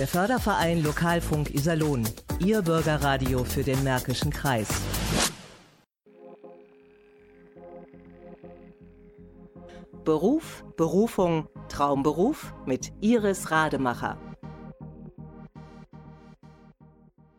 Der Förderverein Lokalfunk Iserlohn. Ihr Bürgerradio für den Märkischen Kreis. Beruf, Berufung, Traumberuf mit Iris Rademacher.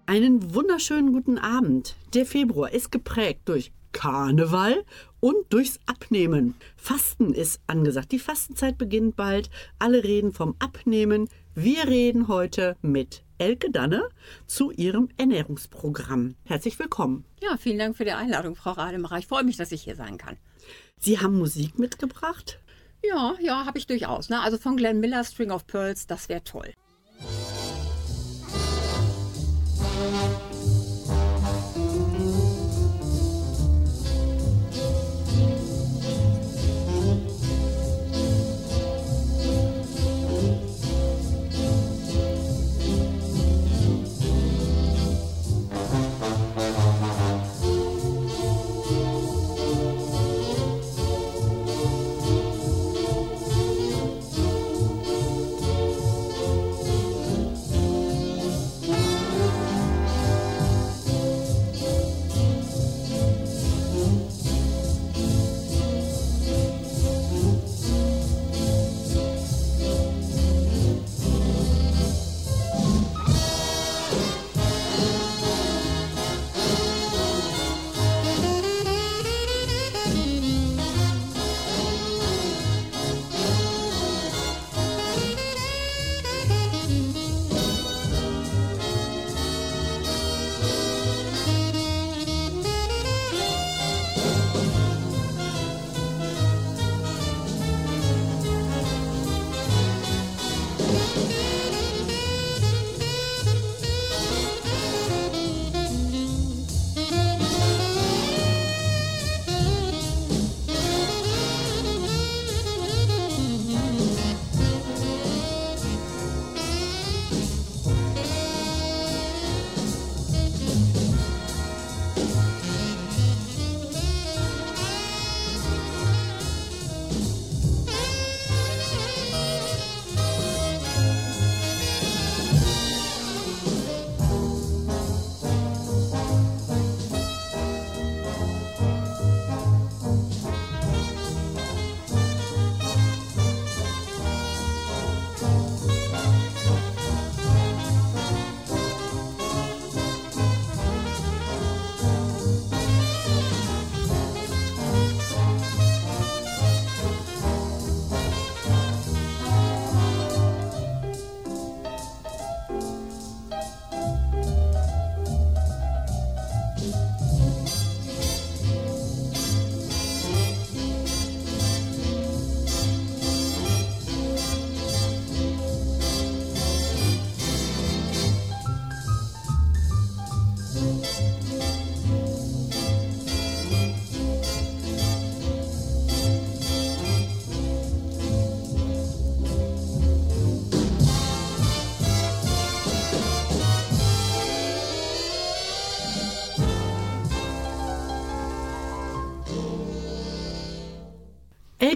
Einen wunderschönen guten Abend. Der Februar ist geprägt durch Karneval und durchs Abnehmen. Fasten ist angesagt. Die Fastenzeit beginnt bald. Alle reden vom Abnehmen. Wir reden heute mit Elke Danne zu ihrem Ernährungsprogramm. Herzlich willkommen. Ja, vielen Dank für die Einladung, Frau Rademacher. Ich freue mich, dass ich hier sein kann. Sie haben Musik mitgebracht? Ja, ja, habe ich durchaus. Ne? Also von Glenn Miller, String of Pearls, das wäre toll.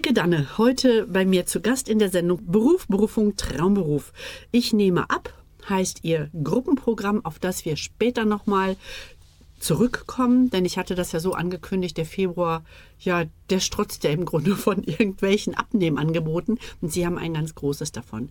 Elke Danne, heute bei mir zu Gast in der Sendung Beruf, Berufung, Traumberuf. Ich nehme ab, heißt ihr Gruppenprogramm, auf das wir später nochmal zurückkommen, denn ich hatte das ja so angekündigt, der Februar, ja, der strotzt ja im Grunde von irgendwelchen Abnehmangeboten und Sie haben ein ganz großes davon.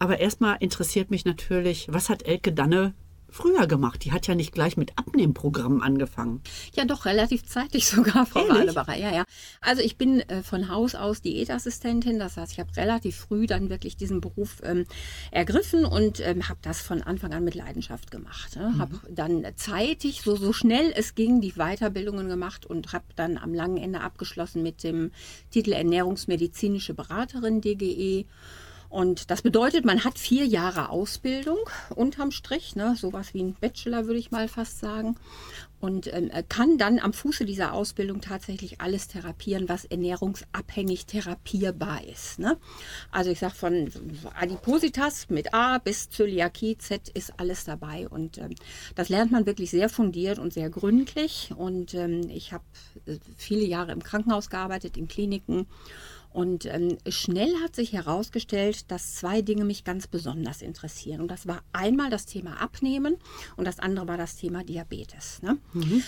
Aber erstmal interessiert mich natürlich, was hat Elke Danne früher gemacht. Die hat ja nicht gleich mit Abnehmprogrammen angefangen. Ja, doch, relativ zeitig sogar, Frau Wadebacher. Ja, ja. Also ich bin äh, von Haus aus Diätassistentin. Das heißt, ich habe relativ früh dann wirklich diesen Beruf ähm, ergriffen und ähm, habe das von Anfang an mit Leidenschaft gemacht. Ne? Mhm. Habe dann zeitig, so, so schnell es ging, die Weiterbildungen gemacht und habe dann am langen Ende abgeschlossen mit dem Titel Ernährungsmedizinische Beraterin DGE. Und das bedeutet, man hat vier Jahre Ausbildung unterm Strich, ne, sowas wie ein Bachelor würde ich mal fast sagen. Und ähm, kann dann am Fuße dieser Ausbildung tatsächlich alles therapieren, was ernährungsabhängig therapierbar ist. Ne? Also ich sage von Adipositas mit A bis Zöliakie, Z ist alles dabei. Und ähm, das lernt man wirklich sehr fundiert und sehr gründlich. Und ähm, ich habe äh, viele Jahre im Krankenhaus gearbeitet, in Kliniken Und ähm, schnell hat sich herausgestellt, dass zwei Dinge mich ganz besonders interessieren. Und das war einmal das Thema Abnehmen und das andere war das Thema Diabetes. Ne? Mhm.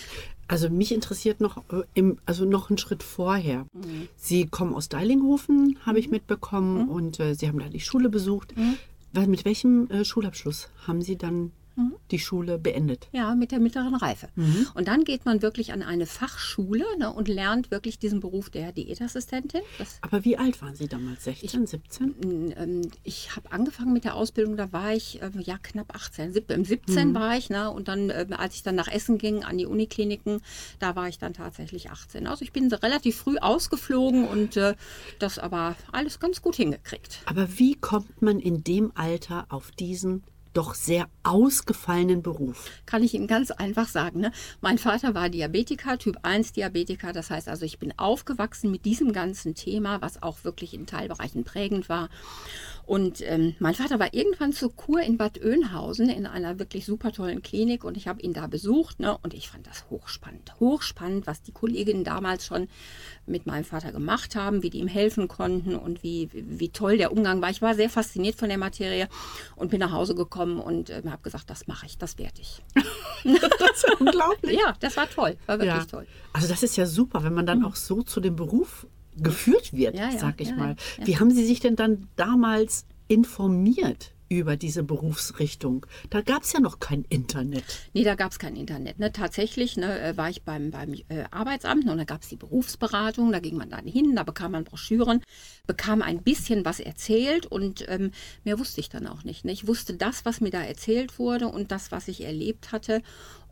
Also mich interessiert noch, äh, im, also noch einen Schritt vorher. Mhm. Sie kommen aus Deilinghofen, habe ich mhm. mitbekommen, mhm. und äh, Sie haben da die Schule besucht. Mhm. Mit welchem äh, Schulabschluss haben Sie dann mhm. die Schule beendet. Ja, mit der mittleren Reife. Mhm. Und dann geht man wirklich an eine Fachschule ne, und lernt wirklich diesen Beruf der Diätassistentin. Das Aber wie alt waren Sie damals? 16, ich, 17? Ähm, ich habe angefangen mit der Ausbildung, da war ich äh, ja knapp 18. 17, 17 mhm. war ich. Ne, und dann, äh, als ich dann nach Essen ging, an die Unikliniken, da war ich dann tatsächlich 18. Also ich bin relativ früh ausgeflogen und äh, das aber alles ganz gut hingekriegt. Aber wie kommt man in dem Alter auf diesen doch sehr ausgefallenen Beruf? Kann ich Ihnen ganz einfach sagen. Ne? Mein Vater war Diabetiker, Typ 1 Diabetiker. Das heißt also, ich bin aufgewachsen mit diesem ganzen Thema, was auch wirklich in Teilbereichen prägend war. Und ähm, mein Vater war irgendwann zur Kur in Bad Oeynhausen in einer wirklich super tollen Klinik und ich habe ihn da besucht ne, und ich fand das hochspannend. Hochspannend, was die Kolleginnen damals schon mit meinem Vater gemacht haben, wie die ihm helfen konnten und wie, wie toll der Umgang war. Ich war sehr fasziniert von der Materie und bin nach Hause gekommen und äh, habe gesagt, das mache ich, das werde ich. das ist unglaublich. Ja, das war toll, war wirklich ja. toll. Also das ist ja super, wenn man dann mhm. auch so zu dem Beruf geführt wird, ja, ja, sag ich ja, mal. Wie haben Sie sich denn dann damals informiert? über diese Berufsrichtung. Da gab es ja noch kein Internet. Nee, da gab es kein Internet. Ne? Tatsächlich ne, äh, war ich beim, beim äh, Arbeitsamt und da gab es die Berufsberatung, da ging man dann hin, da bekam man Broschüren, bekam ein bisschen was erzählt und ähm, mehr wusste ich dann auch nicht. Ne? Ich wusste das, was mir da erzählt wurde und das, was ich erlebt hatte.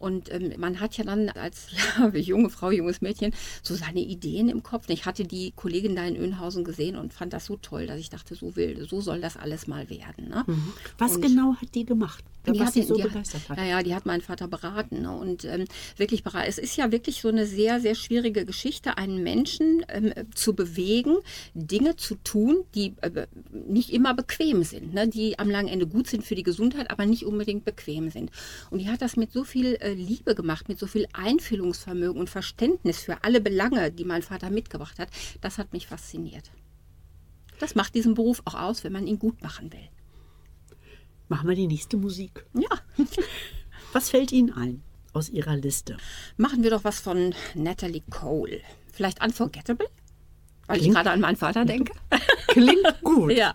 Und ähm, man hat ja dann als ja, junge Frau, junges Mädchen so seine Ideen im Kopf. Ich hatte die Kollegin da in Önhausen gesehen und fand das so toll, dass ich dachte, so will, so soll das alles mal werden. Ne? Mhm. Was und genau hat die gemacht? Die was hat, sie so die begeistert hat. Naja, die hat meinen Vater beraten. Ne? Und ähm, wirklich beraten. Es ist ja wirklich so eine sehr, sehr schwierige Geschichte, einen Menschen ähm, zu bewegen, Dinge zu tun, die äh, nicht immer bequem sind, ne? die am langen Ende gut sind für die Gesundheit, aber nicht unbedingt bequem sind. Und die hat das mit so viel äh, Liebe gemacht, mit so viel Einfühlungsvermögen und Verständnis für alle Belange, die mein Vater mitgebracht hat. Das hat mich fasziniert. Das macht diesen Beruf auch aus, wenn man ihn gut machen will. Machen wir die nächste Musik. Ja. Was fällt Ihnen ein aus Ihrer Liste? Machen wir doch was von Natalie Cole. Vielleicht Unforgettable? Weil Klingt, ich gerade an meinen Vater denke. Klingt gut. ja.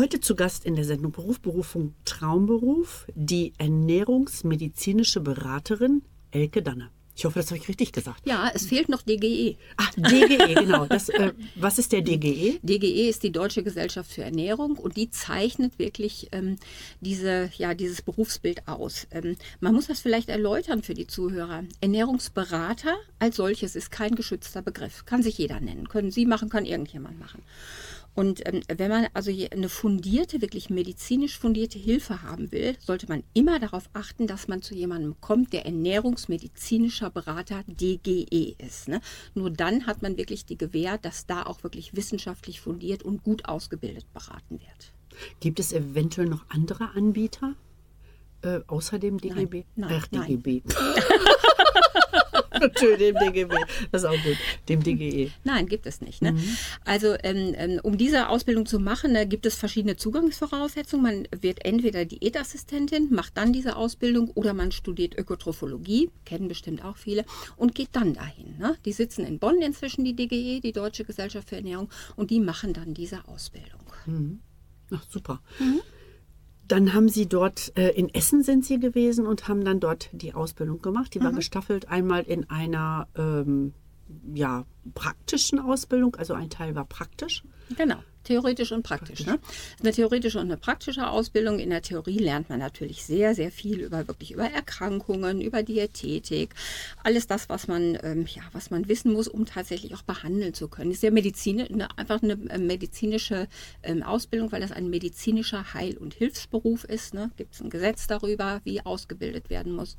Heute zu Gast in der Sendung Beruf, Berufung, Traumberuf, die ernährungsmedizinische Beraterin Elke Danne. Ich hoffe, das habe ich richtig gesagt. Ja, es fehlt noch DGE. Ach, DGE, genau. Das, äh, was ist der DGE? DGE ist die Deutsche Gesellschaft für Ernährung und die zeichnet wirklich ähm, diese, ja, dieses Berufsbild aus. Ähm, man muss das vielleicht erläutern für die Zuhörer. Ernährungsberater als solches ist kein geschützter Begriff. Kann sich jeder nennen. Können Sie machen, kann irgendjemand machen. Und ähm, wenn man also eine fundierte, wirklich medizinisch fundierte Hilfe haben will, sollte man immer darauf achten, dass man zu jemandem kommt, der ernährungsmedizinischer Berater DGE ist. Ne? Nur dann hat man wirklich die Gewähr, dass da auch wirklich wissenschaftlich fundiert und gut ausgebildet beraten wird. Gibt es eventuell noch andere Anbieter? Äh, außer dem DGB? Nein, nein, Ach, DGB. Natürlich, dem DGB. Das ist auch gut. Dem DGE. Nein, gibt es nicht. Ne? Also ähm, ähm, um diese Ausbildung zu machen, da gibt es verschiedene Zugangsvoraussetzungen. Man wird entweder Diätassistentin, macht dann diese Ausbildung oder man studiert Ökotrophologie, kennen bestimmt auch viele, und geht dann dahin. Ne? Die sitzen in Bonn inzwischen, die DGE, die Deutsche Gesellschaft für Ernährung, und die machen dann diese Ausbildung. Ach, super. Dann haben Sie dort, äh, in Essen sind Sie gewesen und haben dann dort die Ausbildung gemacht. Die war gestaffelt einmal in einer ähm, ja, praktischen Ausbildung, also ein Teil war praktisch. Genau, theoretisch und praktisch. Ne? Eine theoretische und eine praktische Ausbildung. In der Theorie lernt man natürlich sehr, sehr viel über wirklich über Erkrankungen, über Diätetik, alles das, was man ähm, ja, was man wissen muss, um tatsächlich auch behandeln zu können. Ist ja Medizin, eine, einfach eine äh, medizinische ähm, Ausbildung, weil das ein medizinischer Heil- und Hilfsberuf ist. Ne? Gibt es ein Gesetz darüber, wie ausgebildet werden muss.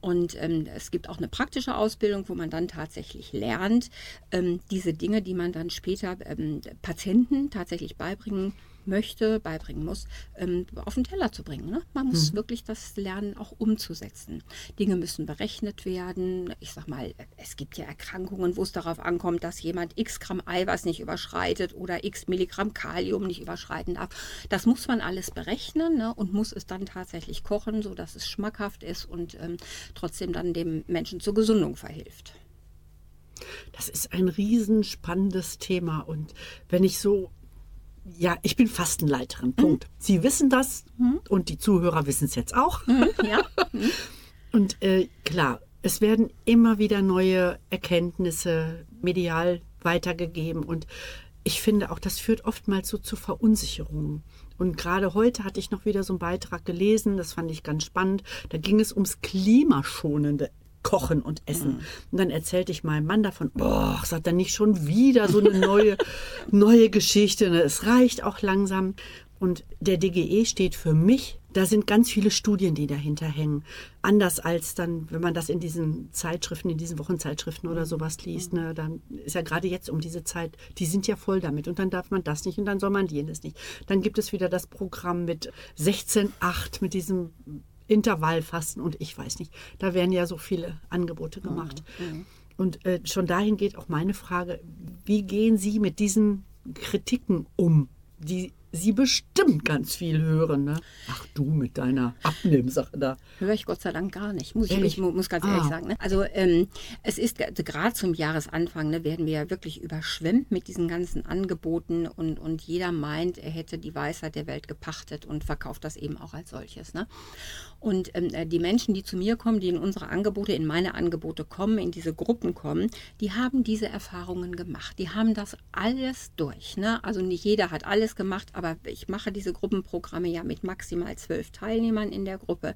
Und ähm, es gibt auch eine praktische Ausbildung, wo man dann tatsächlich lernt, ähm, diese Dinge, die man dann später ähm, Patienten tatsächlich beibringen möchte, beibringen muss, ähm, auf den Teller zu bringen. Ne? Man muss wirklich das lernen, auch umzusetzen. Dinge müssen berechnet werden. Ich sag mal, es gibt ja Erkrankungen, wo es darauf ankommt, dass jemand x Gramm Eiweiß nicht überschreitet oder x Milligramm Kalium nicht überschreiten darf. Das muss man alles berechnen ne? und muss es dann tatsächlich kochen, sodass es schmackhaft ist und ähm, trotzdem dann dem Menschen zur Gesundung verhilft. Das ist ein riesenspannendes Thema. Und wenn ich so, ja, ich bin Fastenleiterin, Punkt. Sie wissen das und die Zuhörer wissen es jetzt auch. Ja, Und äh, klar, es werden immer wieder neue Erkenntnisse medial weitergegeben und ich finde auch, das führt oftmals so zu Verunsicherungen. Und gerade heute hatte ich noch wieder so einen Beitrag gelesen, das fand ich ganz spannend. Da ging es ums klimaschonende Kochen und Essen. Und dann erzählte ich meinem Mann davon, boah, sagt er nicht schon wieder so eine neue, neue Geschichte. Ne? Es reicht auch langsam. Und der DGE steht für mich, da sind ganz viele Studien, die dahinter hängen. Anders als dann, wenn man das in diesen Zeitschriften, in diesen Wochenzeitschriften oder sowas liest, ne, dann ist ja gerade jetzt um diese Zeit, die sind ja voll damit und dann darf man das nicht und dann soll man jenes nicht. Dann gibt es wieder das Programm mit 16.8, mit diesem Intervallfasten und ich weiß nicht. Da werden ja so viele Angebote gemacht. Und äh, schon dahin geht auch meine Frage, wie gehen Sie mit diesen Kritiken um, die Sie bestimmt ganz viel hören? Ne? Ach du mit deiner Abnehmsache da. Höre ich Gott sei Dank gar nicht, muss ich, Ehrlich? ich mu- muss ganz Ah. ehrlich sagen. Ne? Also ähm, es ist ge- gerade zum Jahresanfang, ne, werden wir ja wirklich überschwemmt mit diesen ganzen Angeboten und, und jeder meint, er hätte die Weisheit der Welt gepachtet und verkauft das eben auch als solches. Ne? Und ähm, äh, die Menschen, die zu mir kommen, die in unsere Angebote, in meine Angebote kommen, in diese Gruppen kommen, die haben diese Erfahrungen gemacht. Die haben das alles durch. Ne? Also nicht jeder hat alles gemacht, aber aber ich mache diese Gruppenprogramme ja mit maximal zwölf Teilnehmern in der Gruppe.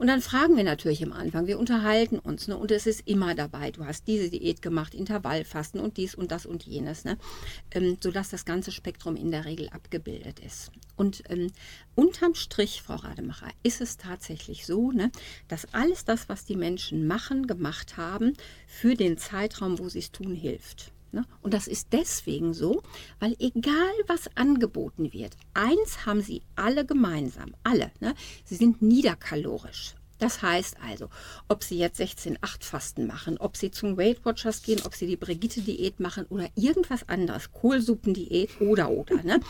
Und dann fragen wir natürlich am Anfang, wir unterhalten uns ne? und es ist immer dabei, du hast diese Diät gemacht, Intervallfasten und dies und das und jenes, ne? Ähm, sodass das ganze Spektrum in der Regel abgebildet ist. Und ähm, unterm Strich, Frau Rademacher, ist es tatsächlich so, ne, dass alles das, was die Menschen machen, gemacht haben, für den Zeitraum, wo sie es tun, hilft. Ne? Und das ist deswegen so, weil egal was angeboten wird, eins haben sie alle gemeinsam, alle, ne? sie sind niederkalorisch. Das heißt also, ob Sie jetzt 16-8 Fasten machen, ob Sie zum Weight Watchers gehen, ob Sie die Brigitte-Diät machen oder irgendwas anderes, Kohlsuppendiät oder oder. Ne?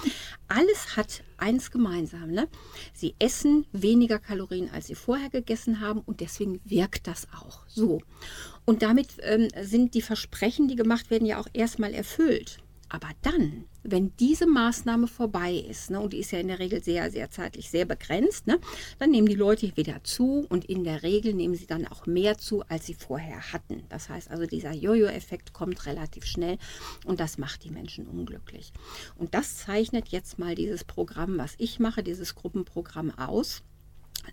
Alles hat eins gemeinsam. Ne? Sie essen weniger Kalorien, als Sie vorher gegessen haben und deswegen wirkt das auch so. Und damit ähm, sind die Versprechen, die gemacht werden, ja auch erstmal erfüllt. Aber dann, wenn diese Maßnahme vorbei ist, ne, und die ist ja in der Regel sehr, sehr zeitlich sehr begrenzt, ne, dann nehmen die Leute wieder zu und in der Regel nehmen sie dann auch mehr zu, als sie vorher hatten. Das heißt also, dieser Jojo-Effekt kommt relativ schnell und das macht die Menschen unglücklich. Und das zeichnet jetzt mal dieses Programm, was ich mache, dieses Gruppenprogramm aus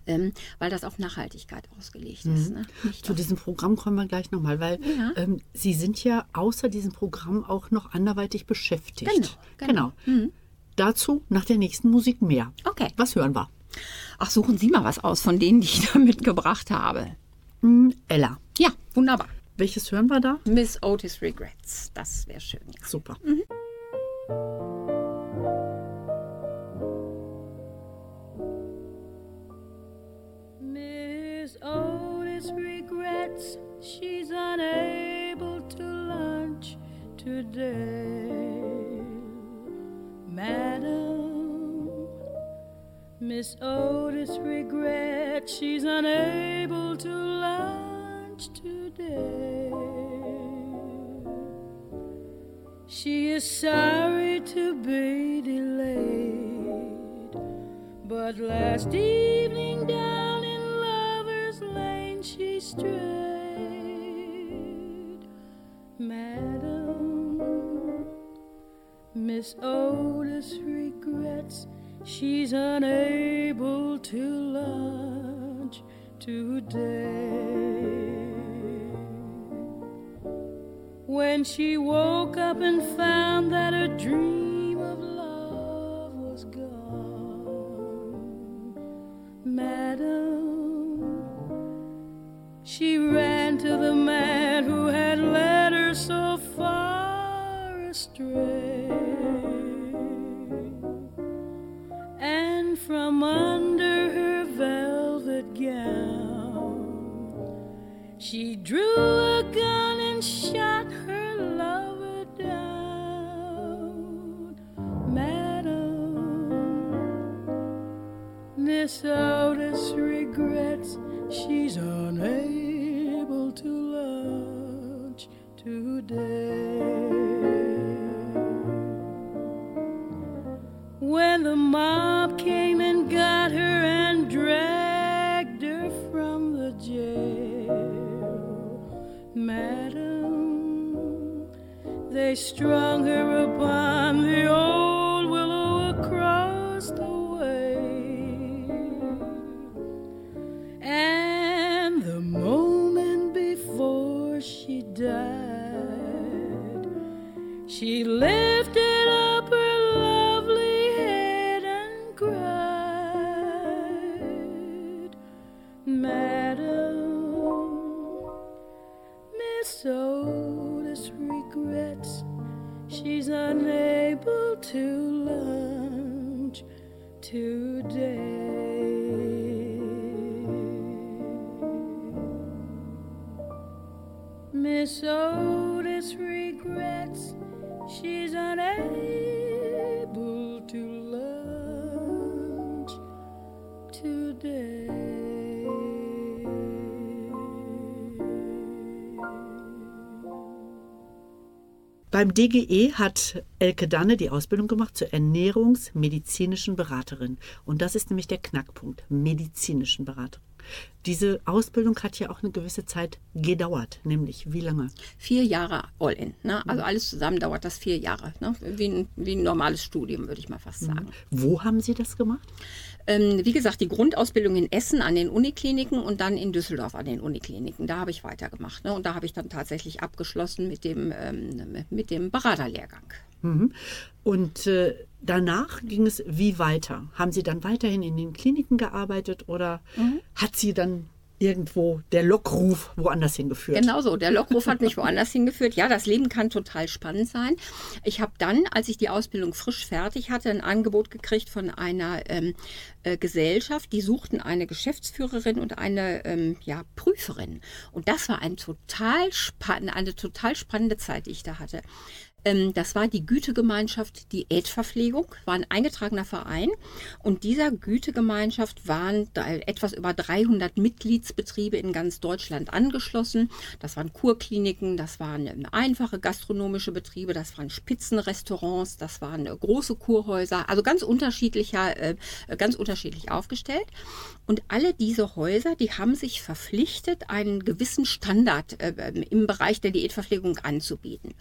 ähm, weil das auf Nachhaltigkeit ausgelegt mhm. ist. Ne? Zu diesem Programm kommen wir gleich nochmal, weil ja. ähm, Sie sind ja außer diesem Programm auch noch anderweitig beschäftigt. Genau. genau. genau. Mhm. Dazu nach der nächsten Musik mehr. Okay. Was hören wir? Ach, suchen Sie mal was aus von denen, die ich da mitgebracht habe. Mhm, Ella. Ja, wunderbar. Welches hören wir da? Miss Otis Regrets. Das wäre schön. Ja. Super. Mhm. Otis regrets she's unable to lunch today. Madam, Miss Otis regrets she's unable to lunch today. She is sorry to be delayed, but last evening down she strayed. Madam, Miss Otis regrets she's unable to lunch today. When she woke up and found that her dream of love was gone, Madam she ran to the man who had led her so far astray. And from under her velvet gown, she drew a gun and shot her lover down. Madam, Miss Otis regrets she's unable to lunch today. When the mob came and got her and dragged her from the jail, madam, they strung her upon Beim DGE hat Elke Danne die Ausbildung gemacht zur ernährungsmedizinischen Beraterin. Und das ist nämlich der Knackpunkt, medizinischen Beraterin. Diese Ausbildung hat ja auch eine gewisse Zeit gedauert, nämlich wie lange? Vier Jahre all in. Ne? Also alles zusammen dauert das vier Jahre. Ne? Wie, ein, wie ein normales Studium, würde ich mal fast sagen. Wo haben Sie das gemacht? Ähm, wie gesagt, die Grundausbildung in Essen an den Unikliniken und dann in Düsseldorf an den Unikliniken. Da habe ich weitergemacht. Ne? Und da habe ich dann tatsächlich abgeschlossen mit dem, ähm, mit dem Beraterlehrgang. Mhm. Und äh, danach ging es wie weiter? Haben Sie dann weiterhin in den Kliniken gearbeitet oder mhm. hat Sie dann irgendwo der Lockruf woanders hingeführt. Genau so, der Lockruf hat mich woanders hingeführt. Ja, das Leben kann total spannend sein. Ich habe dann, als ich die Ausbildung frisch fertig hatte, ein Angebot gekriegt von einer ähm, äh, Gesellschaft. Die suchten eine Geschäftsführerin und eine ähm, ja, Prüferin. Und das war ein total eine total spannende Zeit, die ich da hatte. Ähm, das war die Gütegemeinschaft Diätverpflegung, war ein eingetragener Verein. Und dieser Gütegemeinschaft waren etwas über 300 Mitgliedsbetriebe in ganz Deutschland angeschlossen. Das waren Kurkliniken, das waren ähm, einfache gastronomische Betriebe, das waren Spitzenrestaurants, das waren äh, große Kurhäuser, also ganz unterschiedlicher, äh, ganz unterschiedlich aufgestellt. Und alle diese Häuser, die haben sich verpflichtet, einen gewissen Standard äh, im Bereich der Diätverpflegung anzubieten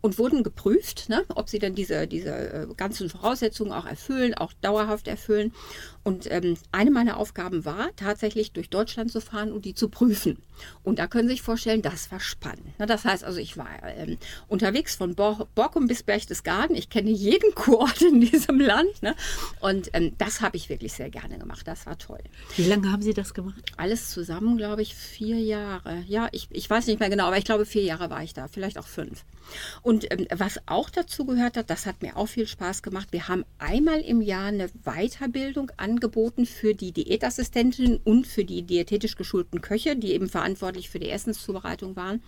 und wurden geprüft, ne, ob sie dann diese, diese äh, ganzen Voraussetzungen auch erfüllen, auch dauerhaft erfüllen. Und ähm, eine meiner Aufgaben war, tatsächlich durch Deutschland zu fahren und die zu prüfen. Und da können Sie sich vorstellen, das war spannend. Ne? Das heißt also, ich war ähm, unterwegs von Bor Borkum bis Berchtesgaden. Ich kenne jeden Kurort in diesem Land. Ne? Und ähm, das habe ich wirklich sehr gerne gemacht. Das war toll. Wie lange haben Sie das gemacht? Alles zusammen, glaube ich, vier Jahre. Ja, ich, ich weiß nicht mehr genau, aber ich glaube, vier Jahre war ich da. Vielleicht auch fünf. Und ähm, was auch dazu gehört hat, das hat mir auch viel Spaß gemacht. Wir haben einmal im Jahr eine Weiterbildung an angeboten für die Diätassistentinnen und für die diätetisch geschulten Köche, die eben verantwortlich für die Essenszubereitung waren.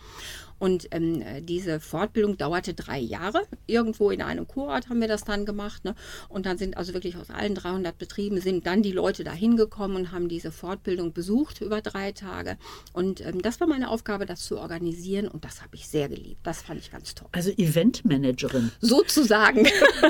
Und ähm, diese Fortbildung dauerte drei Jahre. Irgendwo in einem Kurort haben wir das dann gemacht. Ne? Und dann sind also wirklich aus allen 300 Betrieben sind dann die Leute da hingekommen und haben diese Fortbildung besucht über drei Tage. Und ähm, das war meine Aufgabe, das zu organisieren. Und das habe ich sehr geliebt. Das fand ich ganz toll. Also Eventmanagerin. Sozusagen.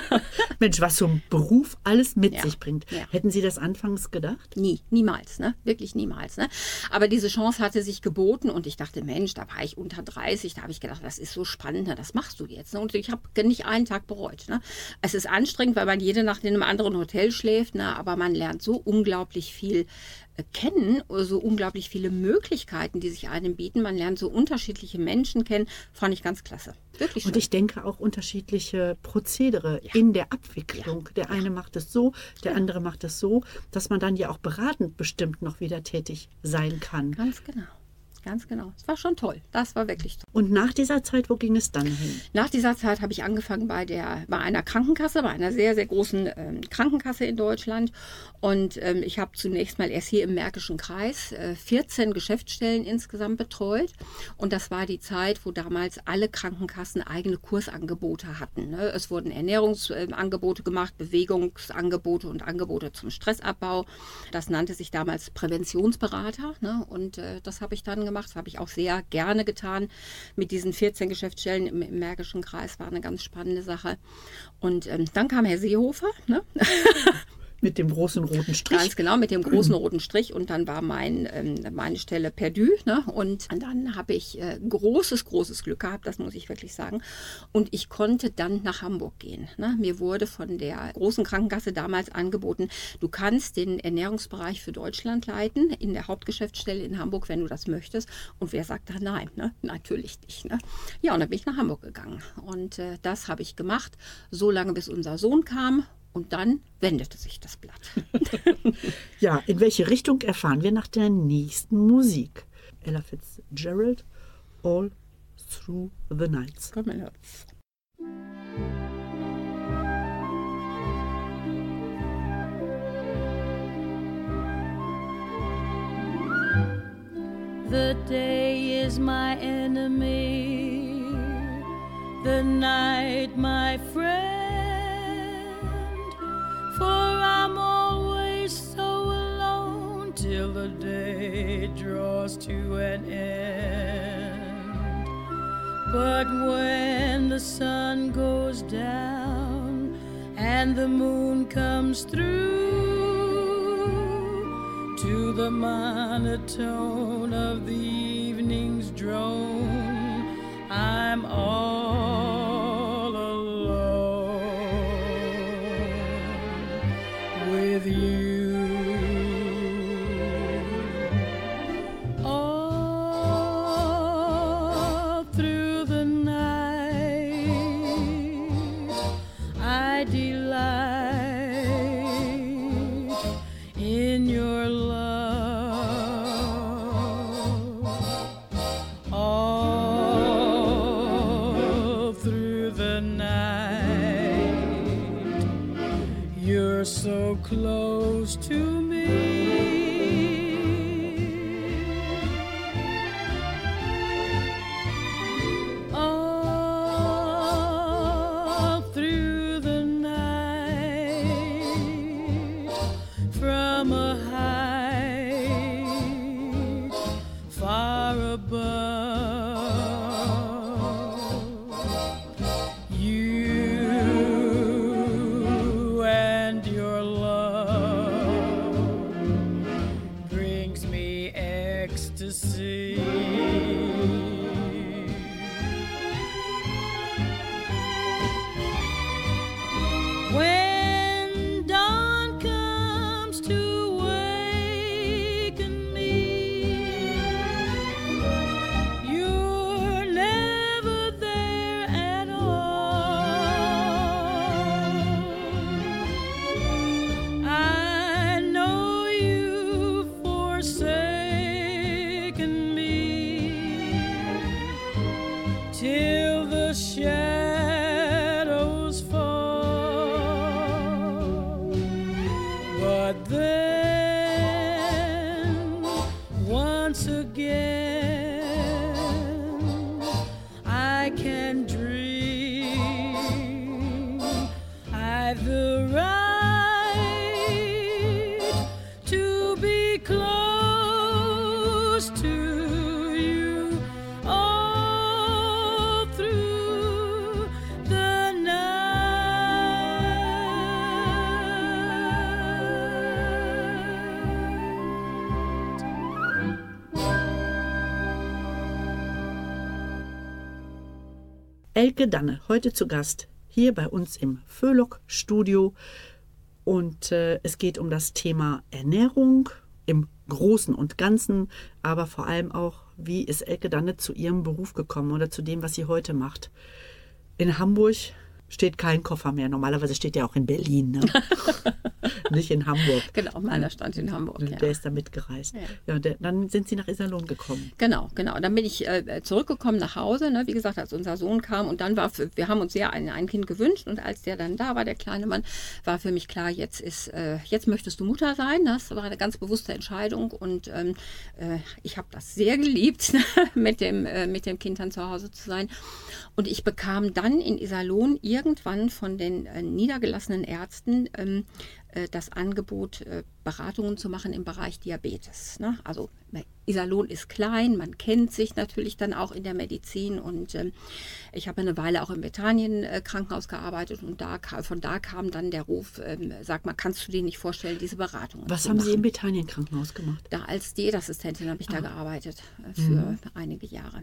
Mensch, was so ein Beruf alles mit ja. sich bringt. Ja. Hätten Sie das anfangs gedacht? Nie, niemals. Ne? Wirklich niemals. Ne? Aber diese Chance hatte sich geboten und ich dachte, Mensch, da war ich unter 30 30, da habe ich gedacht, das ist so spannend, ne, das machst du jetzt. Ne? Und ich habe nicht einen Tag bereut. Ne? Es ist anstrengend, weil man jede Nacht in einem anderen Hotel schläft, ne? aber man lernt so unglaublich viel äh, kennen, so unglaublich viele Möglichkeiten, die sich einem bieten. Man lernt so unterschiedliche Menschen kennen, fand ich ganz klasse. Wirklich Und ich denke auch unterschiedliche Prozedere ja. in der Abwicklung. Ja. Der eine macht es so, der ja. andere macht es so, dass man dann ja auch beratend bestimmt noch wieder tätig sein kann. Ganz genau. Ganz genau. Es war schon toll. Das war wirklich toll. Und nach dieser Zeit, wo ging es dann hin? Nach dieser Zeit habe ich angefangen bei, der, bei einer Krankenkasse, bei einer sehr, sehr großen ähm, Krankenkasse in Deutschland. Und ähm, ich habe zunächst mal erst hier im Märkischen Kreis äh, 14 Geschäftsstellen insgesamt betreut. Und das war die Zeit, wo damals alle Krankenkassen eigene Kursangebote hatten. Ne? Es wurden Ernährungsangebote gemacht, Bewegungsangebote und Angebote zum Stressabbau. Das nannte sich damals Präventionsberater. Ne? Und äh, das habe ich dann gemacht gemacht. Das habe ich auch sehr gerne getan. Mit diesen 14 Geschäftsstellen im, im Märkischen Kreis war eine ganz spannende Sache. Und ähm, dann kam Herr Seehofer. Ne? Mit dem großen roten Strich. Ganz genau, mit dem großen roten Strich. Und dann war mein, ähm, meine Stelle perdu. Ne? Und dann habe ich äh, großes, großes Glück gehabt, das muss ich wirklich sagen. Und ich konnte dann nach Hamburg gehen. Ne? Mir wurde von der großen Krankenkasse damals angeboten, du kannst den Ernährungsbereich für Deutschland leiten in der Hauptgeschäftsstelle in Hamburg, wenn du das möchtest. Und wer sagt da nein? Ne? Natürlich nicht. Ne? Ja, und dann bin ich nach Hamburg gegangen. Und äh, das habe ich gemacht, so lange bis unser Sohn kam. Und dann wendete sich das Blatt. ja, in welche Richtung erfahren wir nach der nächsten Musik? Ella Fitzgerald, All Through the Nights. Komm, mein Herz. The day is my enemy, the night my friend. For I'm always so alone till the day draws to an end. But when the sun goes down and the moon comes through, to the monotone of the Elke Danne, heute zu Gast hier bei uns im Föhlock-Studio. Und äh, es geht um das Thema Ernährung im Großen und Ganzen, aber vor allem auch, wie ist Elke Danne zu ihrem Beruf gekommen oder zu dem, was sie heute macht. In Hamburg steht kein Koffer mehr. Normalerweise steht der auch in Berlin, ne? nicht in Hamburg. Genau, meiner stand in Hamburg. Der Ja. ist da mitgereist. Ja. Ja, der, dann sind sie nach Iserlohn gekommen. Genau, genau. Dann bin ich äh, zurückgekommen nach Hause, ne? wie gesagt, als unser Sohn kam. Und dann war, für, wir haben uns sehr ein, ein Kind gewünscht. Und als der dann da war, der kleine Mann, war für mich klar, jetzt ist, äh, jetzt möchtest du Mutter sein. Das war eine ganz bewusste Entscheidung. Und ähm, äh, ich habe das sehr geliebt, mit dem, äh, mit dem Kind dann zu Hause zu sein. Und ich bekam dann in Iserlohn irgendwann von den äh, niedergelassenen Ärzten ähm, äh, das Angebot, äh, Beratungen zu machen im Bereich Diabetes. Ne? Also Iserlohn ist klein, man kennt sich natürlich dann auch in der Medizin und ähm, ich habe eine Weile auch im Bethanien äh, Krankenhaus gearbeitet und da, von da kam dann der Ruf, ähm, sag mal, kannst du dir nicht vorstellen, diese Beratungen Was haben machen? Sie im Bethanien Krankenhaus gemacht? Da als Diätassistentin habe ich Ah. da gearbeitet äh, für Mhm. einige Jahre.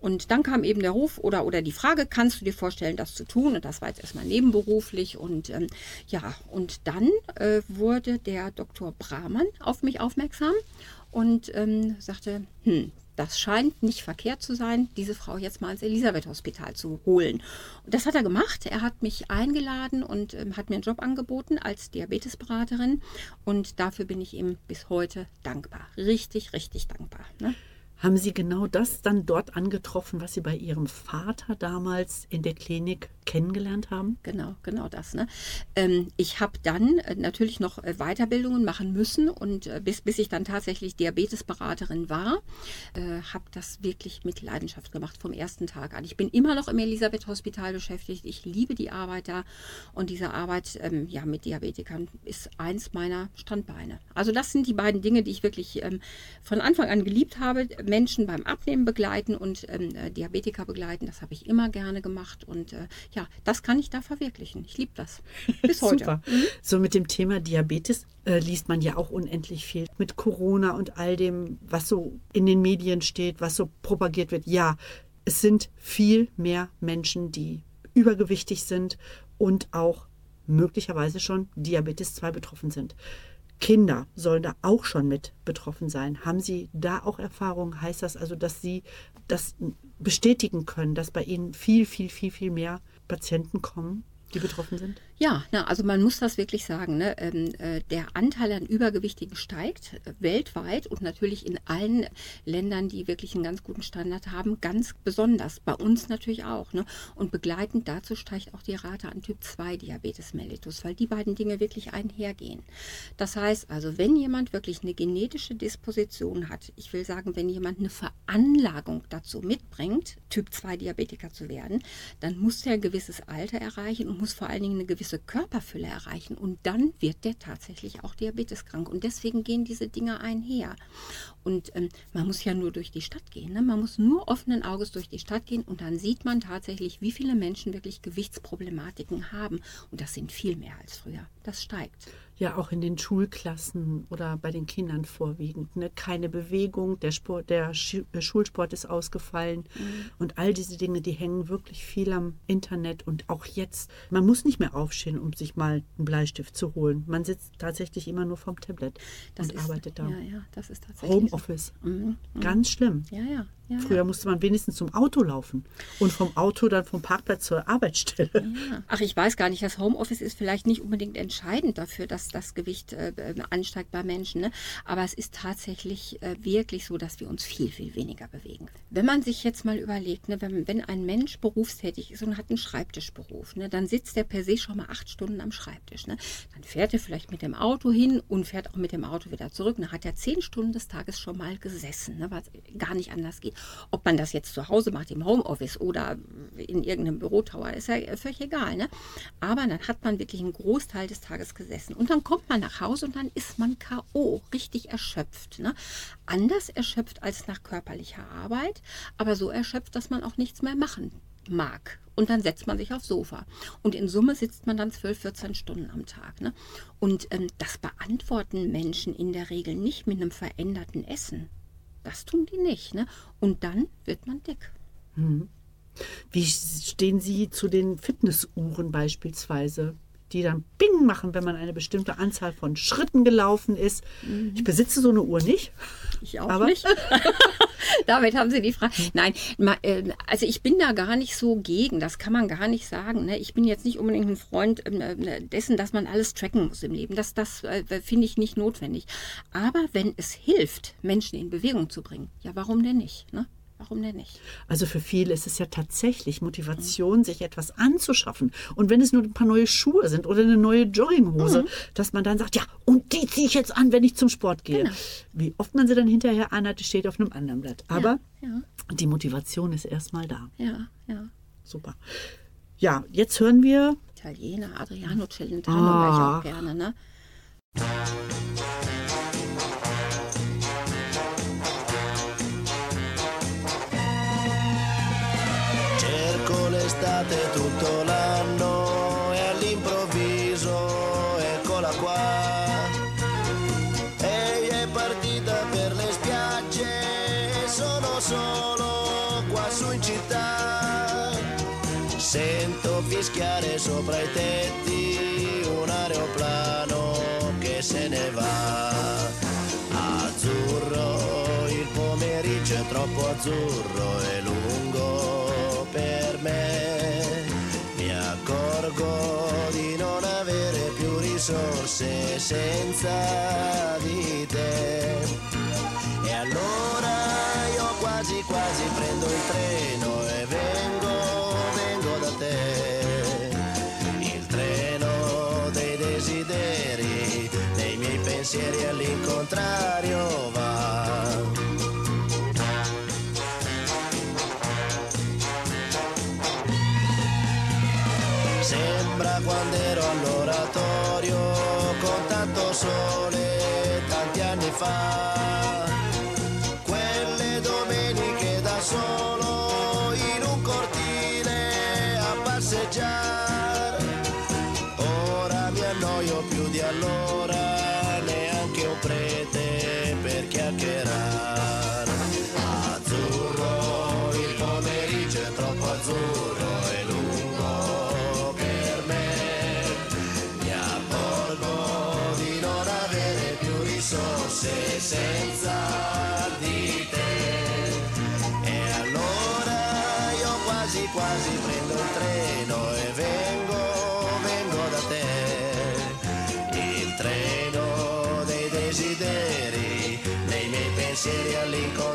Und dann kam eben der Ruf oder, oder die Frage, kannst du dir vorstellen, das zu tun? Und das war jetzt erstmal nebenberuflich. Und ähm, ja, und dann äh, wurde der Dr. Brahmann auf mich aufmerksam und ähm, sagte, hm, das scheint nicht verkehrt zu sein, diese Frau jetzt mal ins Elisabeth-Hospital zu holen. Und das hat er gemacht. Er hat mich eingeladen und ähm, hat mir einen Job angeboten als Diabetesberaterin. Und dafür bin ich ihm bis heute dankbar. Richtig, richtig dankbar. Ne? Haben Sie genau das dann dort angetroffen, was Sie bei Ihrem Vater damals in der Klinik kennengelernt haben? Genau, genau das. Ne? Ähm, ich habe dann äh, natürlich noch äh, Weiterbildungen machen müssen und äh, bis, bis ich dann tatsächlich Diabetesberaterin war, äh, habe das wirklich mit Leidenschaft gemacht vom ersten Tag an. Ich bin immer noch im Elisabeth-Hospital beschäftigt. Ich liebe die Arbeit da und diese Arbeit ähm, ja, mit Diabetikern ist eins meiner Standbeine. Also das sind die beiden Dinge, die ich wirklich ähm, von Anfang an geliebt habe. Menschen beim Abnehmen begleiten und ähm, äh, Diabetiker begleiten, das habe ich immer gerne gemacht und äh, ich ja, das kann ich da verwirklichen. Ich liebe das. Bis heute. Super. So mit dem Thema Diabetes äh, liest man ja auch unendlich viel. Mit Corona und all dem, was so in den Medien steht, was so propagiert wird. Ja, es sind viel mehr Menschen, die übergewichtig sind und auch möglicherweise schon Diabetes 2 betroffen sind. Kinder sollen da auch schon mit betroffen sein. Haben Sie da auch Erfahrung? Heißt das also, dass Sie das bestätigen können, dass bei Ihnen viel, viel, viel, viel mehr Patienten kommen? die betroffen sind? Ja, na, also man muss das wirklich sagen. Ne? Ähm, äh, der Anteil an Übergewichtigen steigt äh, weltweit und natürlich in allen Ländern, die wirklich einen ganz guten Standard haben, ganz besonders. Bei uns natürlich auch. Ne? Und begleitend dazu steigt auch die Rate an Typ 2 Diabetes mellitus, weil die beiden Dinge wirklich einhergehen. Das heißt also, wenn jemand wirklich eine genetische Disposition hat, ich will sagen, wenn jemand eine Veranlagung dazu mitbringt, Typ 2 Diabetiker zu werden, dann muss er ein gewisses Alter erreichen und muss vor allen Dingen eine gewisse Körperfülle erreichen. Und dann wird der tatsächlich auch diabeteskrank. Und deswegen gehen diese Dinge einher. Und ähm, man muss ja nur durch die Stadt gehen. Ne? Man muss nur offenen Auges durch die Stadt gehen und dann sieht man tatsächlich, wie viele Menschen wirklich Gewichtsproblematiken haben. Und das sind viel mehr als früher. Das steigt ja auch in den Schulklassen oder bei den Kindern vorwiegend. Ne? Keine Bewegung, der, Sport, der äh, Schulsport ist ausgefallen mhm. und all diese Dinge, die hängen wirklich viel am Internet und auch jetzt. Man muss nicht mehr aufstehen, um sich mal einen Bleistift zu holen. Man sitzt tatsächlich immer nur vom Tablet das und ist, arbeitet da. Ja, ja, das ist tatsächlich. Homeoffice. So. Mhm. Mhm. Ganz schlimm. Ja, ja. Ja, Früher musste man wenigstens zum Auto laufen und vom Auto dann vom Parkplatz zur Arbeitsstelle. Ja. Ach, ich weiß gar nicht, das Homeoffice ist vielleicht nicht unbedingt entscheidend dafür, dass das Gewicht äh, ansteigt bei Menschen. Ne? Aber es ist tatsächlich äh, wirklich so, dass wir uns viel, viel weniger bewegen. Wenn man sich jetzt mal überlegt, ne, wenn, wenn ein Mensch berufstätig ist und hat einen Schreibtischberuf, ne, dann sitzt er per se schon mal acht Stunden am Schreibtisch. Ne? Dann fährt er vielleicht mit dem Auto hin und fährt auch mit dem Auto wieder zurück. Dann hat er zehn Stunden des Tages schon mal gesessen, ne, was gar nicht anders geht. Ob man das jetzt zu Hause macht, im Homeoffice oder in irgendeinem Bürotower, ist ja völlig egal. Ne? Aber dann hat man wirklich einen Großteil des Tages gesessen. Und dann kommt man nach Hause und dann ist man K.O., richtig erschöpft. Ne? Anders erschöpft als nach körperlicher Arbeit, aber so erschöpft, dass man auch nichts mehr machen mag. Und dann setzt man sich aufs Sofa. Und in Summe sitzt man dann 12, 14 Stunden am Tag. Ne? Und ähm, das beantworten Menschen in der Regel nicht mit einem veränderten Essen. Das tun die nicht. Ne? Und dann wird man dick. Hm. Wie stehen Sie zu den Fitnessuhren beispielsweise? die dann Bing machen, wenn man eine bestimmte Anzahl von Schritten gelaufen ist. Mhm. Ich besitze so eine Uhr nicht. Ich auch aber. nicht. Damit haben Sie die Frage. Nein, äh, also ich bin da gar nicht so gegen. Das kann man gar nicht sagen. Ne? Ich bin jetzt nicht unbedingt ein Freund ähm, äh, dessen, dass man alles tracken muss im Leben. Das, das äh, finde ich nicht notwendig. Aber wenn es hilft, Menschen in Bewegung zu bringen, ja, warum denn nicht? Ne? Warum denn nicht? Also für viele ist es ja tatsächlich Motivation, mhm. sich etwas anzuschaffen. Und wenn es nur ein paar neue Schuhe sind oder eine neue Jogginghose, mhm. dass man dann sagt, ja, und die ziehe ich jetzt an, wenn ich zum Sport gehe. Genau. Wie oft man sie dann hinterher anhat, steht auf einem anderen Blatt. Aber ja, ja. die Motivation ist erstmal da. Ja, ja. Super. Ja, jetzt hören wir. Italiener, Adriano Celentano, ah. ich auch gerne, ne? L'estate tutto l'anno e all'improvviso eccola qua. Ehi è partita per le spiagge e sono solo qua su in città. Sento fischiare sopra i tetti un aeroplano che se ne va. Azzurro, il pomeriggio è troppo azzurro accorgo di non avere più risorse senza di te.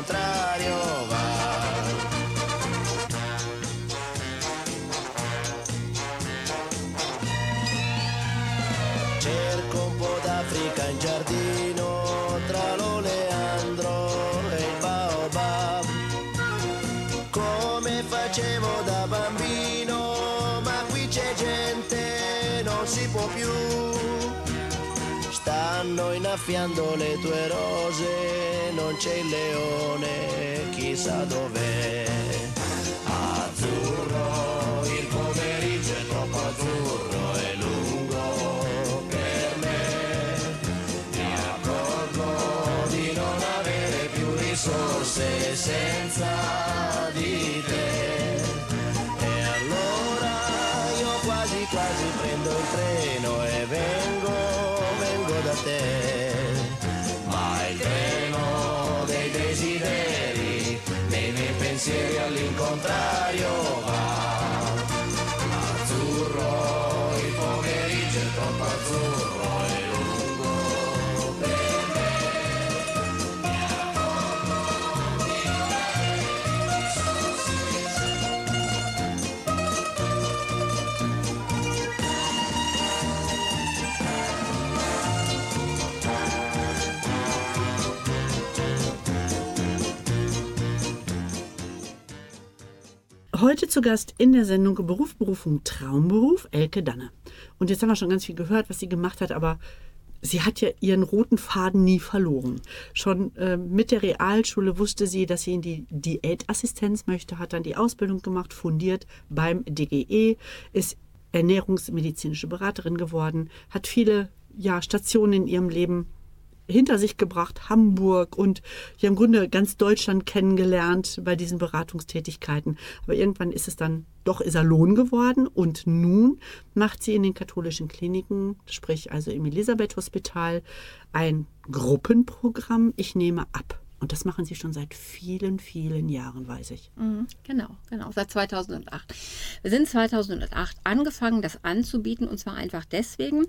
contrario. Innaffiando le tue rose, non c'è il leone, chissà dov'è. Azzurro, il pomeriggio è troppo azzurro e lungo per me. Mi accorgo di non avere più risorse senza encontrar. Heute zu Gast in der Sendung Beruf, Berufung, Traumberuf, Elke Danne. Und jetzt haben wir schon ganz viel gehört, was sie gemacht hat, aber sie hat ja ihren roten Faden nie verloren. Schon äh, mit der Realschule wusste sie, dass sie in die Diätassistenz möchte, hat dann die Ausbildung gemacht, fundiert beim DGE, ist ernährungsmedizinische Beraterin geworden, hat viele ja, Stationen in ihrem Leben hinter sich gebracht, Hamburg und ja im Grunde ganz Deutschland kennengelernt bei diesen Beratungstätigkeiten. Aber irgendwann ist es dann doch Iserlohn geworden und nun macht sie in den katholischen Kliniken, sprich also im Elisabeth Hospital, ein Gruppenprogramm. Ich nehme ab. Und das machen sie schon seit vielen, vielen Jahren, weiß ich. Mhm, Genau, genau, seit 2008. Wir sind 2008 angefangen, das anzubieten und zwar einfach deswegen,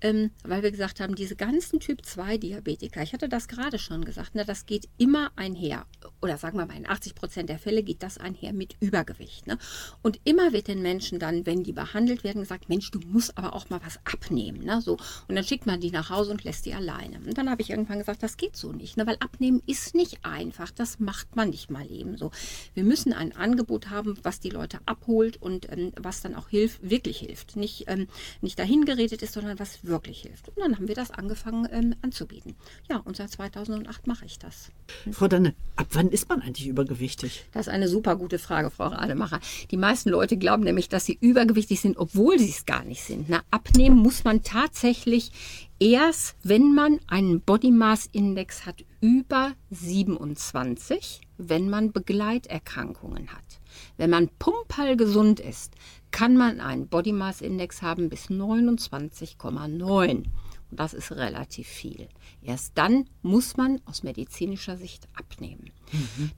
ähm, weil wir gesagt haben, diese ganzen Typ-2-Diabetiker, ich hatte das gerade schon gesagt, na, das geht immer einher, oder sagen wir mal, in 80 Prozent der Fälle geht das einher mit Übergewicht. Ne? Und immer wird den Menschen dann, wenn die behandelt werden, gesagt, Mensch, du musst aber auch mal was abnehmen. Ne? So. Und dann schickt man die nach Hause und lässt die alleine. Und dann habe ich irgendwann gesagt, das geht so nicht, ne? weil abnehmen ist nicht einfach, das macht man nicht mal eben so. Wir müssen ein Angebot haben, was die Leute abholt und ähm, was dann auch hilft, wirklich hilft. Nicht, ähm, nicht dahin geredet ist, sondern was wirklich hilft. Und dann haben wir das angefangen ähm, anzubieten. Ja, und seit 2008 mache ich das. Frau Danne, ab wann ist man eigentlich übergewichtig? Das ist eine super gute Frage, Frau Rademacher. Die meisten Leute glauben nämlich, dass sie übergewichtig sind, obwohl sie es gar nicht sind. Na, abnehmen muss man tatsächlich erst, wenn man einen Body Mass Index hat über 27, wenn man Begleiterkrankungen hat. Wenn man pumperl gesund ist, kann man einen Body Mass Index haben bis 29,9. Und das ist relativ viel. Erst dann muss man aus medizinischer Sicht abnehmen.